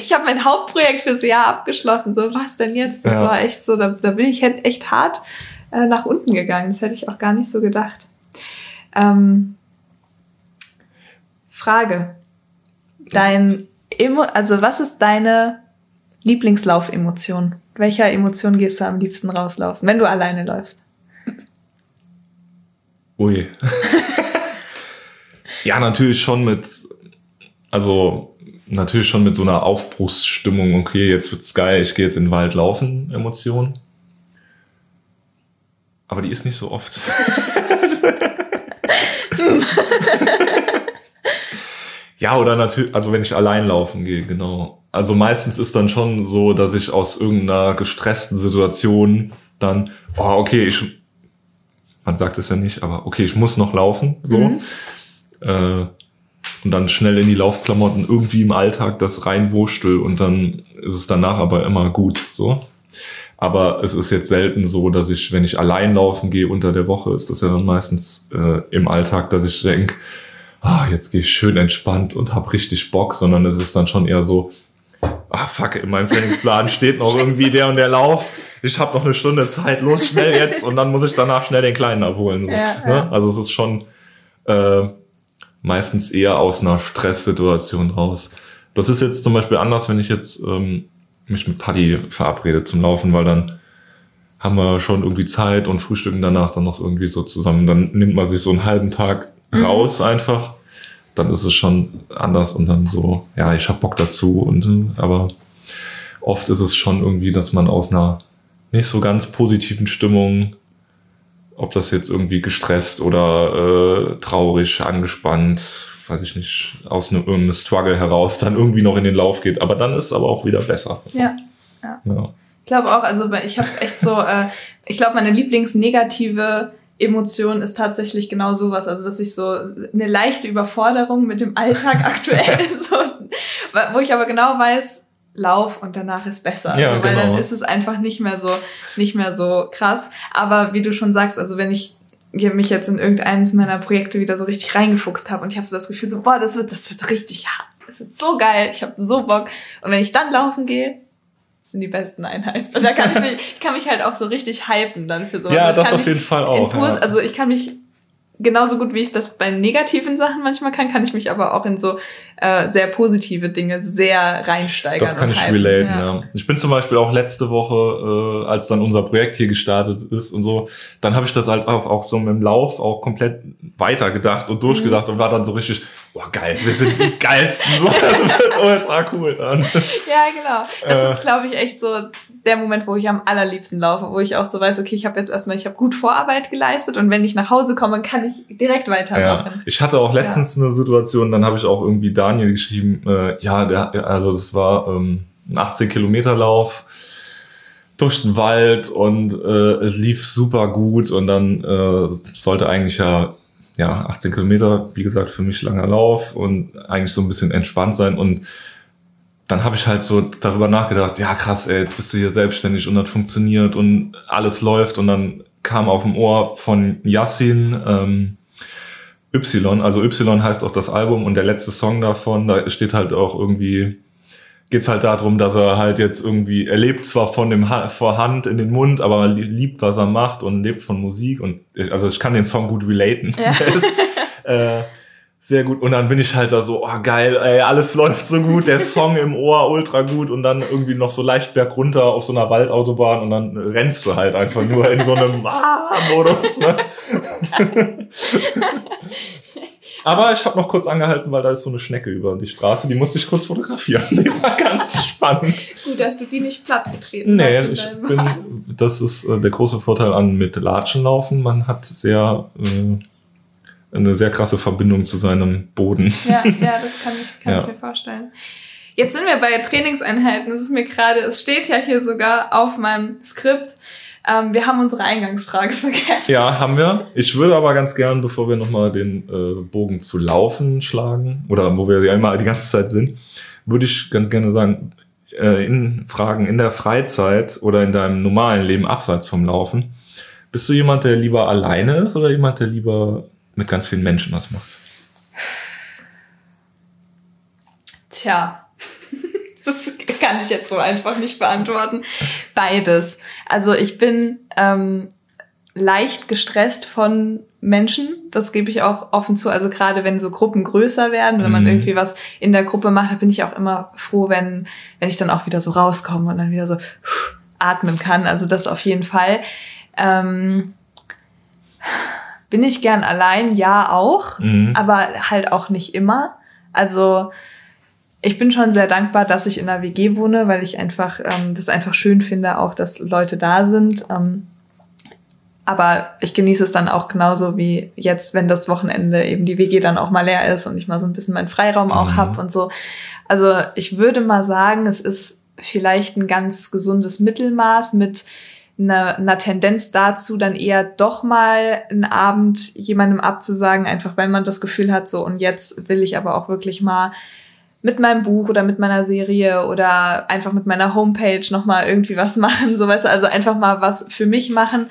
ich habe mein Hauptprojekt fürs Jahr abgeschlossen. So, was denn jetzt? Das Ja. war echt so, da, da bin ich echt hart äh, nach unten gegangen. Das hätte ich auch gar nicht so gedacht. Ähm, Frage. Dein Emo also was ist deine Lieblingslaufemotion? Welcher Emotion gehst du am liebsten rauslaufen, wenn du alleine läufst? Ui. [laughs] ja, natürlich schon mit, also natürlich schon mit so einer Aufbruchsstimmung, okay, jetzt wird's geil, ich gehe jetzt in den Wald laufen, Emotion. Aber die ist nicht so oft. ja, oder natürlich, also wenn ich allein laufen gehe, genau. Also meistens ist dann schon so, dass ich aus irgendeiner gestressten Situation dann, oh, okay, ich, man sagt es ja nicht, aber okay, ich muss noch laufen, so. Mhm. Äh, und dann schnell in die Laufklamotten irgendwie im Alltag das reinwurschtel und dann ist es danach aber immer gut, so. Aber es ist jetzt selten so, dass ich, wenn ich allein laufen gehe unter der Woche, ist das ja dann meistens äh, im Alltag, dass ich denke, ah, jetzt gehe ich schön entspannt und hab richtig Bock, sondern es ist dann schon eher so, ah fuck, in meinem Trainingsplan steht noch [laughs] irgendwie der und der Lauf. Ich habe noch eine Stunde Zeit, los schnell jetzt und dann muss ich danach schnell den Kleinen abholen. So, Ja, ne? ja. Also es ist schon äh, meistens eher aus einer Stresssituation raus. Das ist jetzt zum Beispiel anders, wenn ich jetzt ähm, mich mit Paddy verabrede zum Laufen, weil dann haben wir schon irgendwie Zeit und frühstücken danach dann noch irgendwie so zusammen. Dann nimmt man sich so einen halben Tag raus einfach. Dann ist es schon anders und dann so, ja, ich hab Bock dazu und aber oft ist es schon irgendwie, dass man aus einer nicht so ganz positiven Stimmung, ob das jetzt irgendwie gestresst oder äh, traurig, angespannt, weiß ich nicht, aus einem irgendeinem Struggle heraus dann irgendwie noch in den Lauf geht. Aber dann ist es aber auch wieder besser. Ja. Ja. Ich glaube auch, also ich habe echt so, äh, ich glaube, meine Lieblingsnegative Emotion ist tatsächlich genau sowas. Also, dass ich so eine leichte Überforderung mit dem Alltag aktuell [laughs] so, wo ich aber genau weiß, Lauf und danach ist besser. Ja, also, weil genau. dann ist es einfach nicht mehr so, nicht mehr so krass. Aber wie du schon sagst, also wenn ich mich jetzt in irgendeines meiner Projekte wieder so richtig reingefuchst habe und ich habe so das Gefühl so, boah, das wird, das wird richtig hart. Das wird so geil. Ich habe so Bock. Und wenn ich dann laufen gehe, sind die besten Einheiten. Und da kann ich mich, ich kann mich halt auch so richtig hypen dann für sowas. Ja, ich das auf mich jeden Fall auch. Ja. Also ich kann mich genauso gut, wie ich das bei negativen Sachen manchmal kann, kann ich mich aber auch in so äh, sehr positive Dinge sehr reinsteigern. Das kann ich hypen. relaten, Ja. ja. Ich bin zum Beispiel auch letzte Woche, äh, als dann unser Projekt hier gestartet ist und so, dann habe ich das halt auch, auch so mit dem Lauf auch komplett weitergedacht und durchgedacht Mhm. und war dann so richtig, boah geil, wir sind die geilsten, so, das wird ultra cool dann. Ja, genau. Das Äh. ist, glaube ich, echt so der Moment, wo ich am allerliebsten laufe, wo ich auch so weiß, okay, ich habe jetzt erstmal, ich habe gut Vorarbeit geleistet und wenn ich nach Hause komme, kann ich direkt Ja, weitermachen. ich hatte auch letztens eine Situation, dann habe ich auch irgendwie Daniel geschrieben, äh, ja, der, also das war ähm, ein 18 Kilometer Lauf durch den Wald und äh, es lief super gut und dann äh, sollte eigentlich ja ja 18 Kilometer, wie gesagt, für mich langer Lauf und eigentlich so ein bisschen entspannt sein und dann habe ich halt so darüber nachgedacht, ja krass, ey, jetzt bist du hier selbstständig und das funktioniert und alles läuft und dann kam auf dem Ohr von Yassin ähm, Y, also Y heißt auch das Album und der letzte Song davon, da steht halt auch irgendwie, geht's halt darum, dass er halt jetzt irgendwie, er lebt zwar von dem ha vor Hand in den Mund, aber er liebt, was er macht und lebt von Musik und ich, also ich kann den Song gut relaten. Ja. [laughs] Ist, äh, sehr gut. Und dann bin ich halt da so, oh geil, ey, alles läuft so gut, der [laughs] Song im Ohr ultra gut und dann irgendwie noch so leicht bergunter auf so einer Waldautobahn und dann rennst du halt einfach nur in so einem [laughs] Ah-Modus. Ne? [laughs] Aber ich habe noch kurz angehalten, weil da ist so eine Schnecke über die Straße, die musste ich kurz fotografieren. Die war ganz spannend. Gut, dass du die nicht platt getreten Nee, hast. in ich bin, das ist äh, der große Vorteil an mit Latschen laufen. Man hat sehr, äh, eine sehr krasse Verbindung zu seinem Boden. Ja, ja, das kann ich, kann [laughs] Ja. ich mir vorstellen. Jetzt sind wir bei Trainingseinheiten. Es ist mir gerade, es steht ja hier sogar auf meinem Skript, Ähm, wir haben unsere Eingangsfrage [laughs] vergessen. Ja, haben wir. Ich würde aber ganz gern, bevor wir nochmal den äh, Bogen zu laufen schlagen, oder wo wir ja immer die ganze Zeit sind, würde ich ganz gerne sagen, äh, in Fragen in der Freizeit oder in deinem normalen Leben abseits vom Laufen, bist du jemand, der lieber alleine ist oder jemand, der lieber mit ganz vielen Menschen was macht? Tja, [laughs] das kann ich jetzt so einfach nicht beantworten. Beides. Also ich bin ähm, leicht gestresst von Menschen, das gebe ich auch offen zu. Also gerade wenn so Gruppen größer werden, wenn man Mhm. irgendwie was in der Gruppe macht, dann bin ich auch immer froh, wenn, wenn ich dann auch wieder so rauskomme und dann wieder so atmen kann. Also das auf jeden Fall. Ähm, bin ich gern allein? Ja, auch. Mhm. Aber halt auch nicht immer. Also ich bin schon sehr dankbar, dass ich in einer WG wohne, weil ich einfach ähm, das einfach schön finde, auch dass Leute da sind. Ähm, aber ich genieße es dann auch genauso wie jetzt, wenn das Wochenende eben die WG dann auch mal leer ist und ich mal so ein bisschen meinen Freiraum auch Mhm. hab und so. Also ich würde mal sagen, es ist vielleicht ein ganz gesundes Mittelmaß mit einer, einer Tendenz dazu, dann eher doch mal einen Abend jemandem abzusagen, einfach weil man das Gefühl hat, so und jetzt will ich aber auch wirklich mal mit meinem Buch oder mit meiner Serie oder einfach mit meiner Homepage nochmal irgendwie was machen, so weißt du, also einfach mal was für mich machen.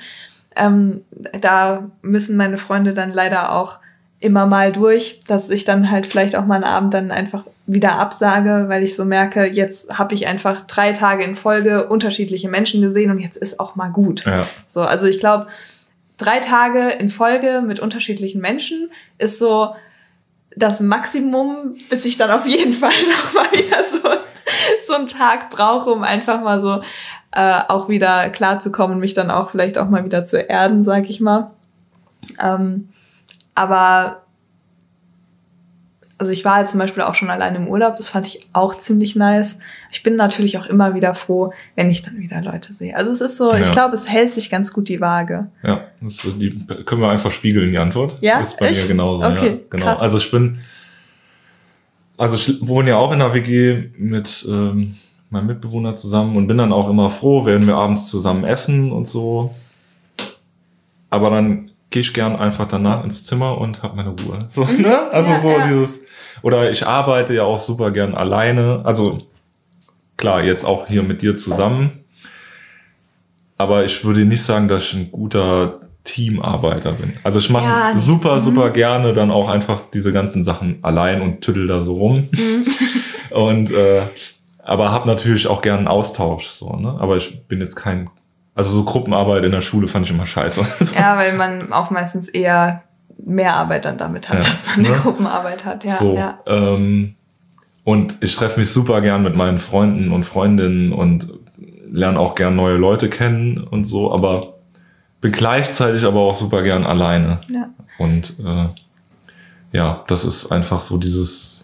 Ähm, da müssen meine Freunde dann leider auch immer mal durch, dass ich dann halt vielleicht auch mal einen Abend dann einfach wieder absage, weil ich so merke, jetzt habe ich einfach drei Tage in Folge unterschiedliche Menschen gesehen und jetzt ist auch mal gut. Ja. So, also ich glaube, drei Tage in Folge mit unterschiedlichen Menschen ist so das Maximum, bis ich dann auf jeden Fall [laughs] noch mal wieder so, so einen Tag brauche, um einfach mal so äh, auch wieder klarzukommen und mich dann auch vielleicht auch mal wieder zu erden, sag ich mal. Ähm, aber also ich war halt zum Beispiel auch schon allein im Urlaub, das fand ich auch ziemlich nice. Ich bin natürlich auch immer wieder froh, wenn ich dann wieder Leute sehe. Also es ist so, ich Ja. glaube, es hält sich ganz gut die Waage. Ja, das die können wir einfach spiegeln, die Antwort. Ja? Ist bei Echt? mir genauso. Okay, ja, genau. krass. Also ich bin, also ich wohne ja auch in einer WG mit ähm, meinem Mitbewohner zusammen und bin dann auch immer froh, wenn wir abends zusammen essen und so. Aber dann gehe ich gern einfach danach ins Zimmer und habe meine Ruhe. So, ne? Also Mhm. Ja, so ja. dieses, oder ich arbeite ja auch super gern alleine. Also klar, jetzt auch hier mit dir zusammen. Aber ich würde nicht sagen, dass ich ein guter Teamarbeiter bin. Also ich mache Ja. super, Mhm. super gerne dann auch einfach diese ganzen Sachen allein und tüdel da so rum. Mhm. [laughs] und äh, aber habe natürlich auch gern einen Austausch. So, ne? Aber ich bin jetzt kein. Also so Gruppenarbeit in der Schule fand ich immer scheiße. [laughs] Ja, weil man auch meistens eher mehr Arbeit dann damit hat, Ja, dass man eine ne? Gruppenarbeit hat. Ja, so. ja. Ähm, und ich treffe mich super gern mit meinen Freunden und Freundinnen und lerne auch gern neue Leute kennen und so, aber bin gleichzeitig aber auch super gern alleine. ja. Und äh, ja, das ist einfach so dieses,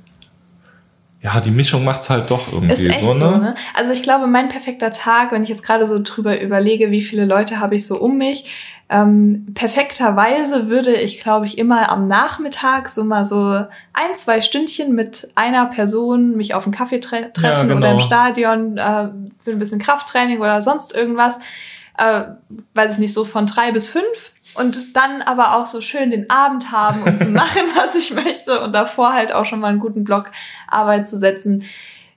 ja, die Mischung macht's halt doch irgendwie Ist echt so, so, ne? ne? Also ich glaube, mein perfekter Tag, wenn ich jetzt gerade so drüber überlege, wie viele Leute habe ich so um mich, ähm, perfekterweise würde ich, glaube ich, immer am Nachmittag so mal so ein, zwei Stündchen mit einer Person mich auf einen Kaffee tre treffen genau. oder im Stadion äh, für ein bisschen Krafttraining oder sonst irgendwas. Äh, weiß ich nicht, so von drei bis fünf und dann aber auch so schön den Abend haben und zu [laughs] machen, was ich möchte und davor halt auch schon mal einen guten Block Arbeit zu setzen.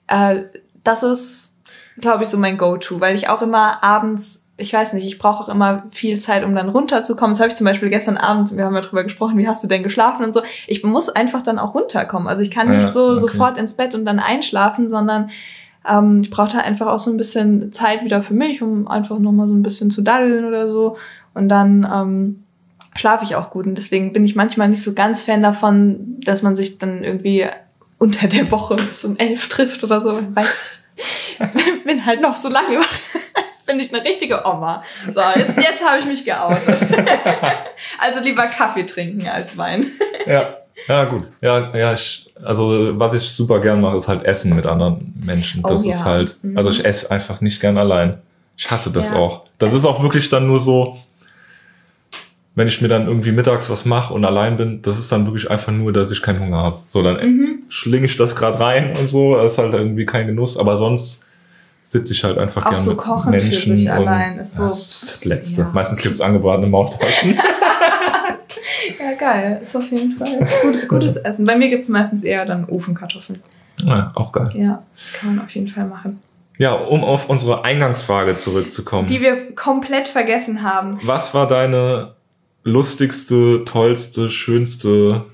Äh, das ist, glaube ich, so mein Go-To, weil ich auch immer abends, ich weiß nicht, ich brauche auch immer viel Zeit, um dann runterzukommen. Das habe ich zum Beispiel gestern Abend, wir haben ja drüber gesprochen, wie hast du denn geschlafen und so. Ich muss einfach dann auch runterkommen. Also ich kann nicht Ja, so okay. sofort ins Bett und dann einschlafen, sondern ähm, ich brauche da einfach auch so ein bisschen Zeit wieder für mich, um einfach nochmal so ein bisschen zu daddeln oder so. Und dann ähm, schlafe ich auch gut. Und deswegen bin ich manchmal nicht so ganz Fan davon, dass man sich dann irgendwie unter der Woche bis um elf trifft oder so. Weiß ich. [laughs] bin halt noch so lange wach. [laughs] Bin ich eine richtige Oma. So, jetzt, jetzt habe ich mich geoutet. [laughs] also lieber Kaffee trinken als Wein. Ja. Ja, gut. Ja, ja, ich, also was ich super gern mache, ist halt Essen mit anderen Menschen. Das Oh, ist ja. halt, Mhm. also ich esse einfach nicht gern allein. Ich hasse das Ja. auch. Das ist auch wirklich dann nur so, wenn ich mir dann irgendwie mittags was mache und allein bin, das ist dann wirklich einfach nur, dass ich keinen Hunger habe. So, dann Mhm. schlinge ich das gerade rein und so, das ist halt irgendwie kein Genuss. Aber sonst sitze ich halt einfach gerne so mit kochen Menschen. für sich und allein ist so- das, ist das Letzte. Ja. Meistens gibt's angebratene Maultaschen. [laughs] [laughs] Ja, geil. Ist auf jeden Fall gut, gutes Essen. Bei mir gibt's meistens eher dann Ofenkartoffeln. ja, auch geil. Ja, kann man auf jeden Fall machen. Ja, um auf unsere Eingangsfrage zurückzukommen. Die wir komplett vergessen haben. Was war deine lustigste, tollste, schönste,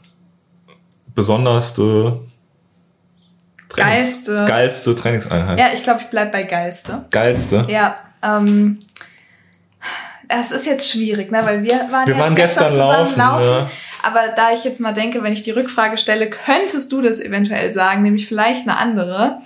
besonderste, Geilste. geilste Trainingseinheit? Ja, ich glaube, ich bleib bei geilste. Geilste? Ja, ähm, es ist jetzt schwierig, ne, weil wir waren, Wir jetzt waren gestern laufen, ja. Aber da ich jetzt mal denke, wenn ich die Rückfrage stelle, könntest du das eventuell sagen, nämlich vielleicht eine andere.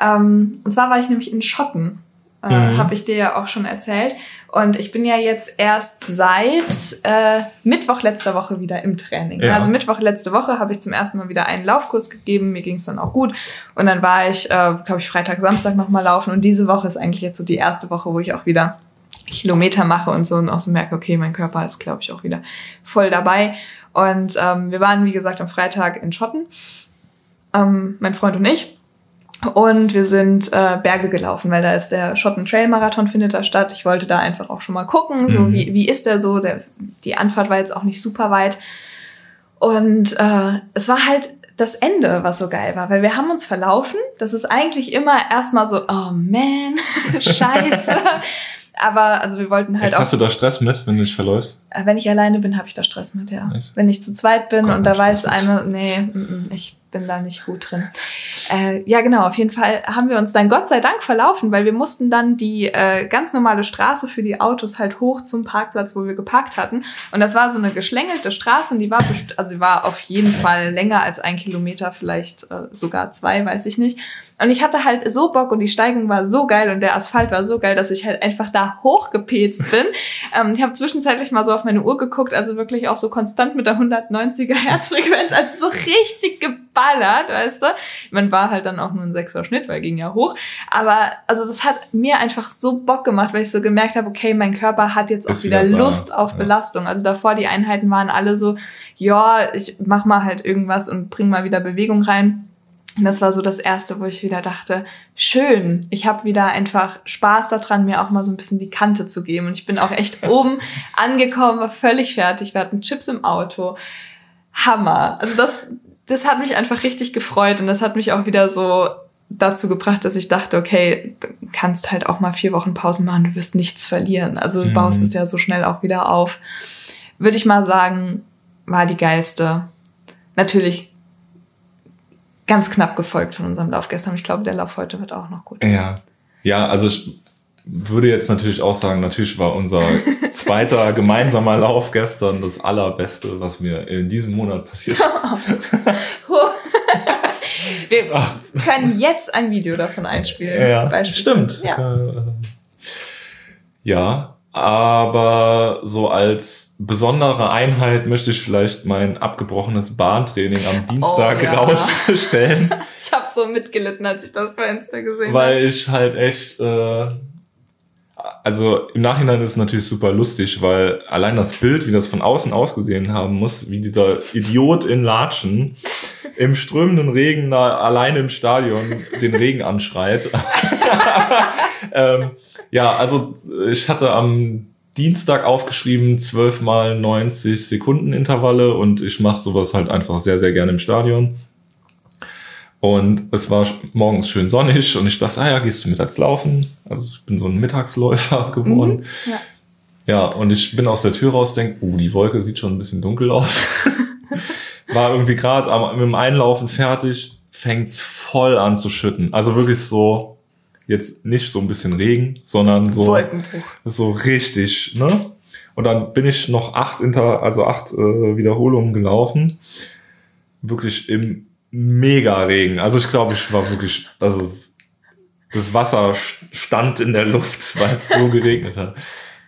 Ähm, und zwar war ich nämlich in Schotten, äh, Mhm. habe ich dir ja auch schon erzählt. Und ich bin ja jetzt erst seit äh, Mittwoch letzter Woche wieder im Training. Ja. Also Mittwoch letzte Woche habe ich zum ersten Mal wieder einen Laufkurs gegeben. Mir ging es dann auch gut. Und dann war ich, äh, glaube ich, Freitag, Samstag nochmal laufen. Und diese Woche ist eigentlich jetzt so die erste Woche, wo ich auch wieder Kilometer mache und so und auch so merke, okay, mein Körper ist, glaube ich, auch wieder voll dabei. Und ähm, wir waren, wie gesagt, am Freitag in Schotten, ähm, mein Freund und ich. Und wir sind äh, Berge gelaufen, weil da ist der Schotten Trail Marathon findet da statt. Ich wollte da einfach auch schon mal gucken, so Mhm. wie, wie ist der so. Der, die Anfahrt war jetzt auch nicht super weit. Und äh, es war halt das Ende, was so geil war, weil wir haben uns verlaufen. Das ist eigentlich immer erstmal so, oh man, [laughs] scheiße. Aber also wir wollten halt Echt, auch hast du da Stress mit, wenn du dich verläufst? äh, Wenn ich alleine bin, habe ich da Stress mit, ja. Echt? Wenn ich zu zweit bin Gott, und da weiß eine, nee, mm, mm, ich bin da nicht gut drin. Äh, ja, genau, auf jeden Fall haben wir uns dann Gott sei Dank verlaufen, weil wir mussten dann die äh, ganz normale Straße für die Autos halt hoch zum Parkplatz, wo wir geparkt hatten. Und das war so eine geschlängelte Straße und die war, also sie war auf jeden Fall länger als ein Kilometer, vielleicht äh, sogar zwei, weiß ich nicht. Und ich hatte halt so Bock und die Steigung war so geil und der Asphalt war so geil, dass ich halt einfach da hochgepetzt bin. [laughs] ähm, ich habe zwischenzeitlich mal so auf meine Uhr geguckt, also wirklich auch so konstant mit der 190er Herzfrequenz, also so richtig geballert, weißt du. Man war halt dann auch nur ein sechser Schnitt, weil ging ja hoch. Aber also das hat mir einfach so Bock gemacht, weil ich so gemerkt habe, okay, mein Körper hat jetzt auch Ist wieder wieder Lust auf ja. Belastung. Also davor die Einheiten waren alle so, ja, ich mach mal halt irgendwas und bring mal wieder Bewegung rein. Und das war so das Erste, wo ich wieder dachte, schön, ich habe wieder einfach Spaß daran, mir auch mal so ein bisschen die Kante zu geben. Und ich bin auch echt [laughs] oben angekommen, war völlig fertig. Wir hatten Chips im Auto. Hammer. Also das, das hat mich einfach richtig gefreut und das hat mich auch wieder so dazu gebracht, dass ich dachte, okay, du kannst halt auch mal vier Wochen Pause machen, du wirst nichts verlieren. Also du Mhm. baust es ja so schnell auch wieder auf. Würde ich mal sagen, war die geilste. Natürlich ganz knapp gefolgt von unserem Lauf gestern. Ich glaube, der Lauf heute wird auch noch gut. Ja. Ja, also ich würde jetzt natürlich auch sagen, natürlich war unser [laughs] zweiter gemeinsamer Lauf gestern das allerbeste, was mir in diesem Monat passiert ist. [laughs] [laughs] Wir Ah. können jetzt ein Video davon einspielen. Ja, stimmt. Ja. Äh, ja, aber so als besondere Einheit möchte ich vielleicht mein abgebrochenes Bahntraining am Dienstag Oh, ja. rausstellen, [laughs] Ich habe so mitgelitten, als ich das bei Insta gesehen habe. weil ich halt echt, äh, also im Nachhinein ist es natürlich super lustig, weil allein das Bild, wie das von außen ausgesehen haben muss, wie dieser Idiot in Latschen im strömenden Regen da alleine im Stadion den Regen anschreit. [laughs] ähm, ja, also ich hatte am Dienstag aufgeschrieben 12 mal 90 Sekunden Intervalle und ich mache sowas halt einfach sehr, sehr gerne im Stadion. Und es war morgens schön sonnig und ich dachte, ah ja, gehst du mittags laufen? Also ich bin so ein Mittagsläufer [laughs] geworden. Mhm, ja. Ja, und ich bin aus der Tür raus, denk, uh, die Wolke sieht schon ein bisschen dunkel aus. [laughs] War irgendwie gerade mit dem Einlaufen fertig, fängt's voll an zu schütten. Also wirklich so, jetzt nicht so ein bisschen Regen, sondern so, Wolkenbruch. so richtig, ne? Und dann bin ich noch acht Inter, also acht äh, Wiederholungen gelaufen. Wirklich im Mega-Regen. Also ich glaube, ich war wirklich, also das Wasser st- stand in der Luft, [laughs] weil es so geregnet hat.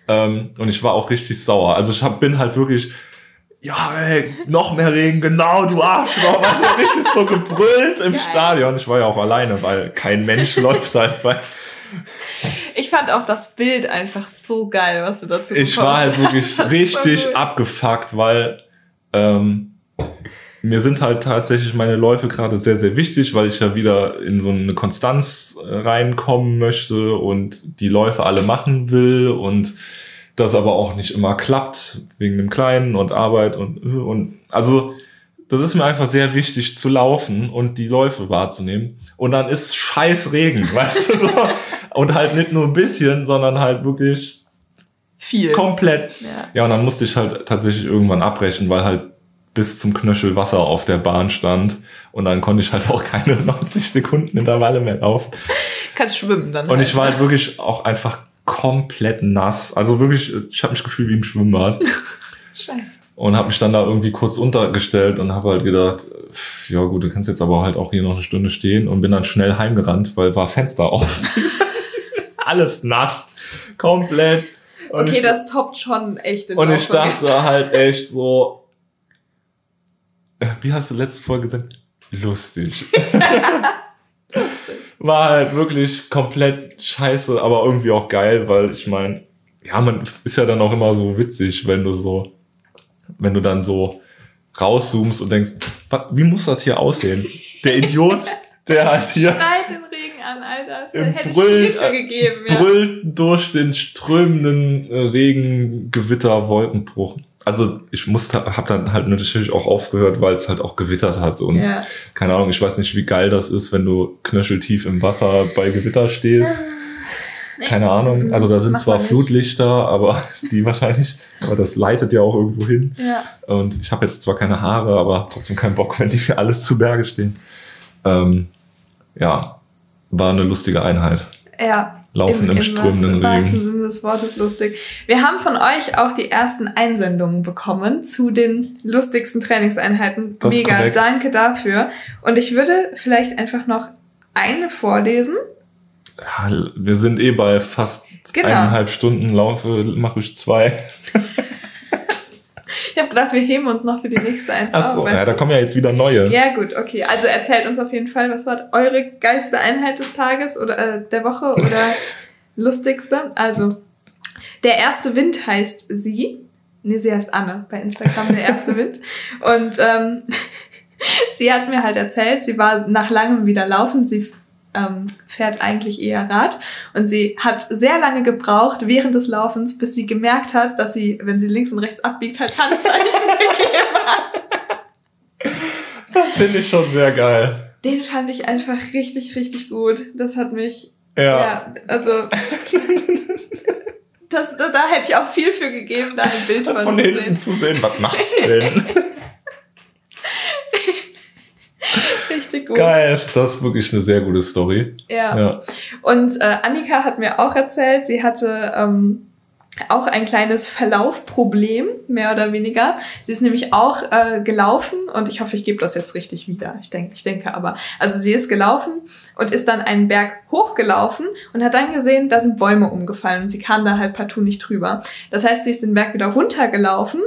Ähm, und ich war auch richtig sauer. Also ich hab, bin halt wirklich, ja, ey, noch mehr Regen, genau, du Arschloch. Also richtig so gebrüllt im Geil. Stadion. Ich war ja auch alleine, weil kein Mensch [laughs] läuft halt bei. Ich fand auch das Bild einfach so geil, was du dazu Ich war halt wirklich [laughs] so richtig gut. abgefuckt, weil ähm, mir sind halt tatsächlich meine Läufe gerade sehr, sehr wichtig, weil ich ja wieder in so eine Konstanz reinkommen möchte und die Läufe alle machen will und das aber auch nicht immer klappt, wegen dem Kleinen und Arbeit und, und, also, das ist mir einfach sehr wichtig zu laufen und die Läufe wahrzunehmen. Und dann ist scheiß Regen, [laughs] weißt du so. Und halt nicht nur ein bisschen, sondern halt wirklich Viel. komplett. Ja. Ja, und dann musste ich halt tatsächlich irgendwann abbrechen, weil halt bis zum Knöchel Wasser auf der Bahn stand. Und dann konnte ich halt auch keine [laughs] 90 Sekunden Intervalle mehr laufen. Kannst schwimmen dann. Und halt. ich war halt wirklich auch einfach komplett nass. Also wirklich, ich habe mich gefühlt wie im Schwimmbad. [laughs] Scheiße. Und habe mich dann da irgendwie kurz untergestellt und habe halt gedacht, pff, ja gut, du kannst jetzt aber halt auch hier noch eine Stunde stehen und bin dann schnell heimgerannt, weil war Fenster offen. [laughs] Alles nass. Komplett. Und Okay, ich, das toppt schon echt den Und ich dachte halt echt so, äh, wie hast du letzte Folge gesagt? Lustig. [laughs] War halt wirklich komplett scheiße, aber irgendwie auch geil, weil ich meine, ja, man ist ja dann auch immer so witzig, wenn du so, wenn du dann so rauszoomst und denkst, "Wa- wie muss das hier aussehen? Der Idiot, der halt hier Schreit den Regen an, Alter. Das hätte ich Brüllen- viel für gegeben. Ja. brüllt durch den strömenden äh, Regen, Gewitter, Wolkenbruch. Also ich musste, hab dann halt natürlich auch aufgehört, weil es halt auch gewittert hat und Ja. keine Ahnung, ich weiß nicht, wie geil das ist, wenn du knöcheltief im Wasser bei Gewitter stehst. Keine Ahnung. Also da sind zwar. Flutlichter, aber [laughs] die wahrscheinlich, aber das leitet ja auch irgendwo hin. Ja. Und ich habe jetzt zwar keine Haare, aber trotzdem keinen Bock, [laughs] wenn die mir alles zu Berge stehen. Ähm, ja, war eine lustige Einheit. Ja. Laufen im strömenden wahrsten Regen. Sinne des Wortes lustig. Wir haben von euch auch die ersten Einsendungen bekommen zu den lustigsten Trainingseinheiten. Das Mega, danke dafür. Und ich würde vielleicht einfach noch eine vorlesen. Ja, wir sind eh bei fast Genau. eineinhalb Stunden Laufe, mache ich zwei. [laughs] Ich habe gedacht, wir heben uns noch für die nächste eins Achso, auf. ja, da kommen ja jetzt wieder neue. ja, gut, okay. Also erzählt uns auf jeden Fall, was war eure geilste Einheit des Tages oder äh, der Woche oder [laughs] lustigste? Also, der erste Wind heißt sie. Nee, sie heißt Anne bei Instagram, der erste Wind. [laughs] Und ähm, [laughs] sie hat mir halt erzählt, sie war nach langem wieder laufen. Sie ähm, fährt eigentlich eher Rad. Und sie hat sehr lange gebraucht während des Laufens, bis sie gemerkt hat, dass sie, wenn sie links und rechts abbiegt, halt Handzeichen [laughs] gegeben hat. Das finde ich schon sehr geil. Den fand ich einfach richtig, richtig gut. Das hat mich, Ja. ja, also, [laughs] das, da, da hätte ich auch viel für gegeben, da ein Bild von, Von zu hinten sehen. zu sehen, was macht sie denn? [laughs] Gut. Geil, das ist wirklich eine sehr gute Story. Ja. Ja. Und äh, Annika hat mir auch erzählt, sie hatte ähm, auch ein kleines Verlaufproblem, mehr oder weniger. Sie ist nämlich auch äh, gelaufen und ich hoffe, ich gebe das jetzt richtig wieder. Ich denke, ich denke aber. Also sie ist gelaufen und ist dann einen Berg hochgelaufen und hat dann gesehen, da sind Bäume umgefallen und sie kam da halt partout nicht drüber. Das heißt, sie ist den Berg wieder runtergelaufen.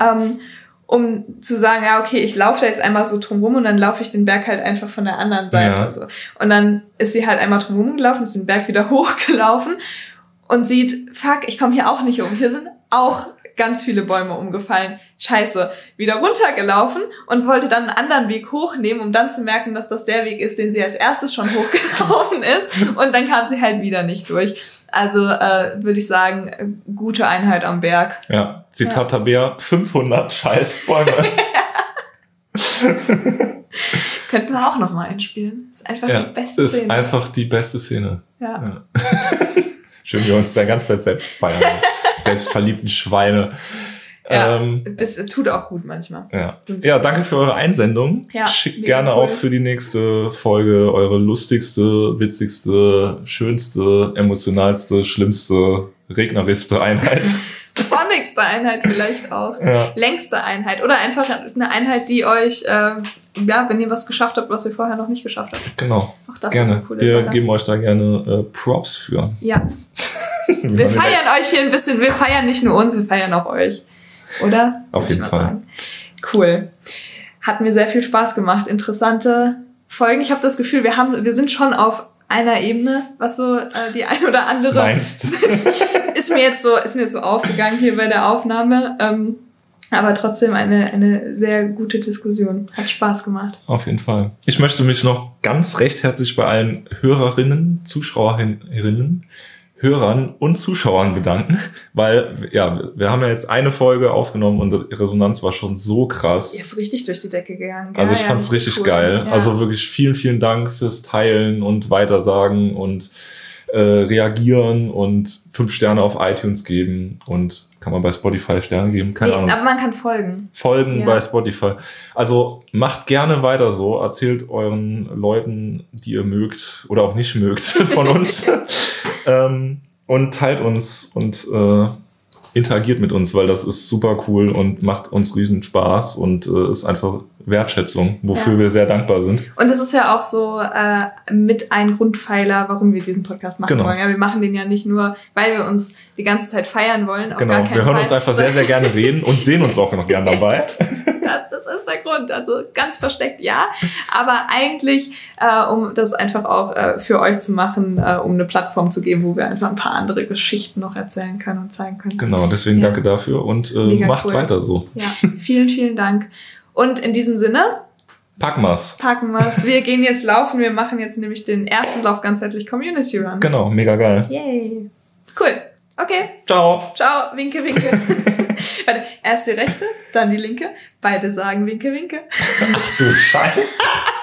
Ähm, um zu sagen, ja, okay, ich laufe da jetzt einmal so drumrum und dann laufe ich den Berg halt einfach von der anderen Seite. Ja. So. Und dann ist sie halt einmal drumrum gelaufen, ist den Berg wieder [laughs] hochgelaufen und sieht, fuck, ich komme hier auch nicht um. Hier sind auch ganz viele Bäume umgefallen. Scheiße. Wieder runtergelaufen und wollte dann einen anderen Weg hochnehmen, um dann zu merken, dass das der Weg ist, den sie als erstes schon [laughs] hochgelaufen ist. Und dann kam sie halt wieder nicht durch. Also äh, würde ich sagen, gute Einheit am Berg. Ja. Zitat Tabea, 500 Scheißbäume. [laughs] [laughs] Könnten wir auch nochmal einspielen. Ist einfach ja, die beste ist Szene. einfach die beste Szene. ja. Ja. [laughs] Schön, wir uns da ganze Zeit selbst feiern. Selbstverliebten Schweine. Ja. Ähm, Das tut auch gut manchmal. ja. Ja, danke für eure Einsendung. Ja, Schickt gerne cool. auch für die nächste Folge eure lustigste, witzigste, schönste, emotionalste, schlimmste, regnerischste Einheit. [laughs] Sonnigste Einheit vielleicht auch. ja. Längste Einheit. Oder einfach eine Einheit, die euch, äh, ja, wenn ihr was geschafft habt, was ihr vorher noch nicht geschafft habt. Genau. Auch das ist eine gerne. coole Wir Sache. geben euch da gerne äh, Props für. Ja, [laughs] wir feiern euch hier ein bisschen. Wir feiern nicht nur uns, wir feiern auch euch. Oder? Auf jeden Fall. sagen. Cool. Hat mir sehr viel Spaß gemacht. Interessante Folgen. Ich habe das Gefühl, wir haben, wir sind schon auf einer Ebene, was so äh, die ein oder andere Meinst. [laughs] ist mir jetzt so ist mir jetzt so aufgegangen hier bei der Aufnahme. Ähm, Aber trotzdem eine, eine sehr gute Diskussion. Hat Spaß gemacht. Auf jeden Fall. Ich möchte mich noch ganz recht herzlich bei allen Hörerinnen, Zuschauerinnen, Hörern und Zuschauern bedanken, weil ja, wir haben ja jetzt eine Folge aufgenommen und die Resonanz war schon so krass. Die ist richtig durch die Decke gegangen. Also ich fand's richtig cool. geil. Ja. Also wirklich vielen, vielen Dank fürs Teilen und Weitersagen und äh, reagieren und fünf Sterne auf iTunes geben und kann man bei Spotify Sterne geben? Keine nee, Ahnung. Aber man kann folgen. Folgen ja. bei Spotify. Also macht gerne weiter so. Erzählt euren Leuten, die ihr mögt oder auch nicht mögt, [laughs] von uns. [laughs] ähm, und teilt uns und äh, interagiert mit uns, weil das ist super cool und macht uns riesen Spaß und äh, ist einfach Wertschätzung, wofür ja. wir sehr dankbar sind. Und das ist ja auch so äh, mit ein Grundpfeiler, warum wir diesen Podcast machen genau. wollen. Ja, wir machen den ja nicht nur, weil wir uns die ganze Zeit feiern wollen. Genau, wir hören Fall. uns einfach sehr, sehr gerne reden und sehen uns auch noch gern dabei. [laughs] das, ist der Grund. Also ganz versteckt ja, aber eigentlich, äh, um das einfach auch äh, für euch zu machen, äh, um eine Plattform zu geben, wo wir einfach ein paar andere Geschichten noch erzählen können und zeigen können. Genau, deswegen ja. danke dafür und äh, macht cool. weiter so. Ja, [laughs] vielen, vielen Dank. Und in diesem Sinne, Packen wir's. Packen wir's. [laughs] Wir gehen jetzt laufen. Wir machen jetzt nämlich den ersten Lauf ganzheitlich Community Run. Genau, mega geil. Yay. Cool. Okay. Ciao. Ciao. Winke, winke. [laughs] Warte, erst die rechte, dann die linke. Beide sagen Winke, winke. Ach du Scheiße. [laughs]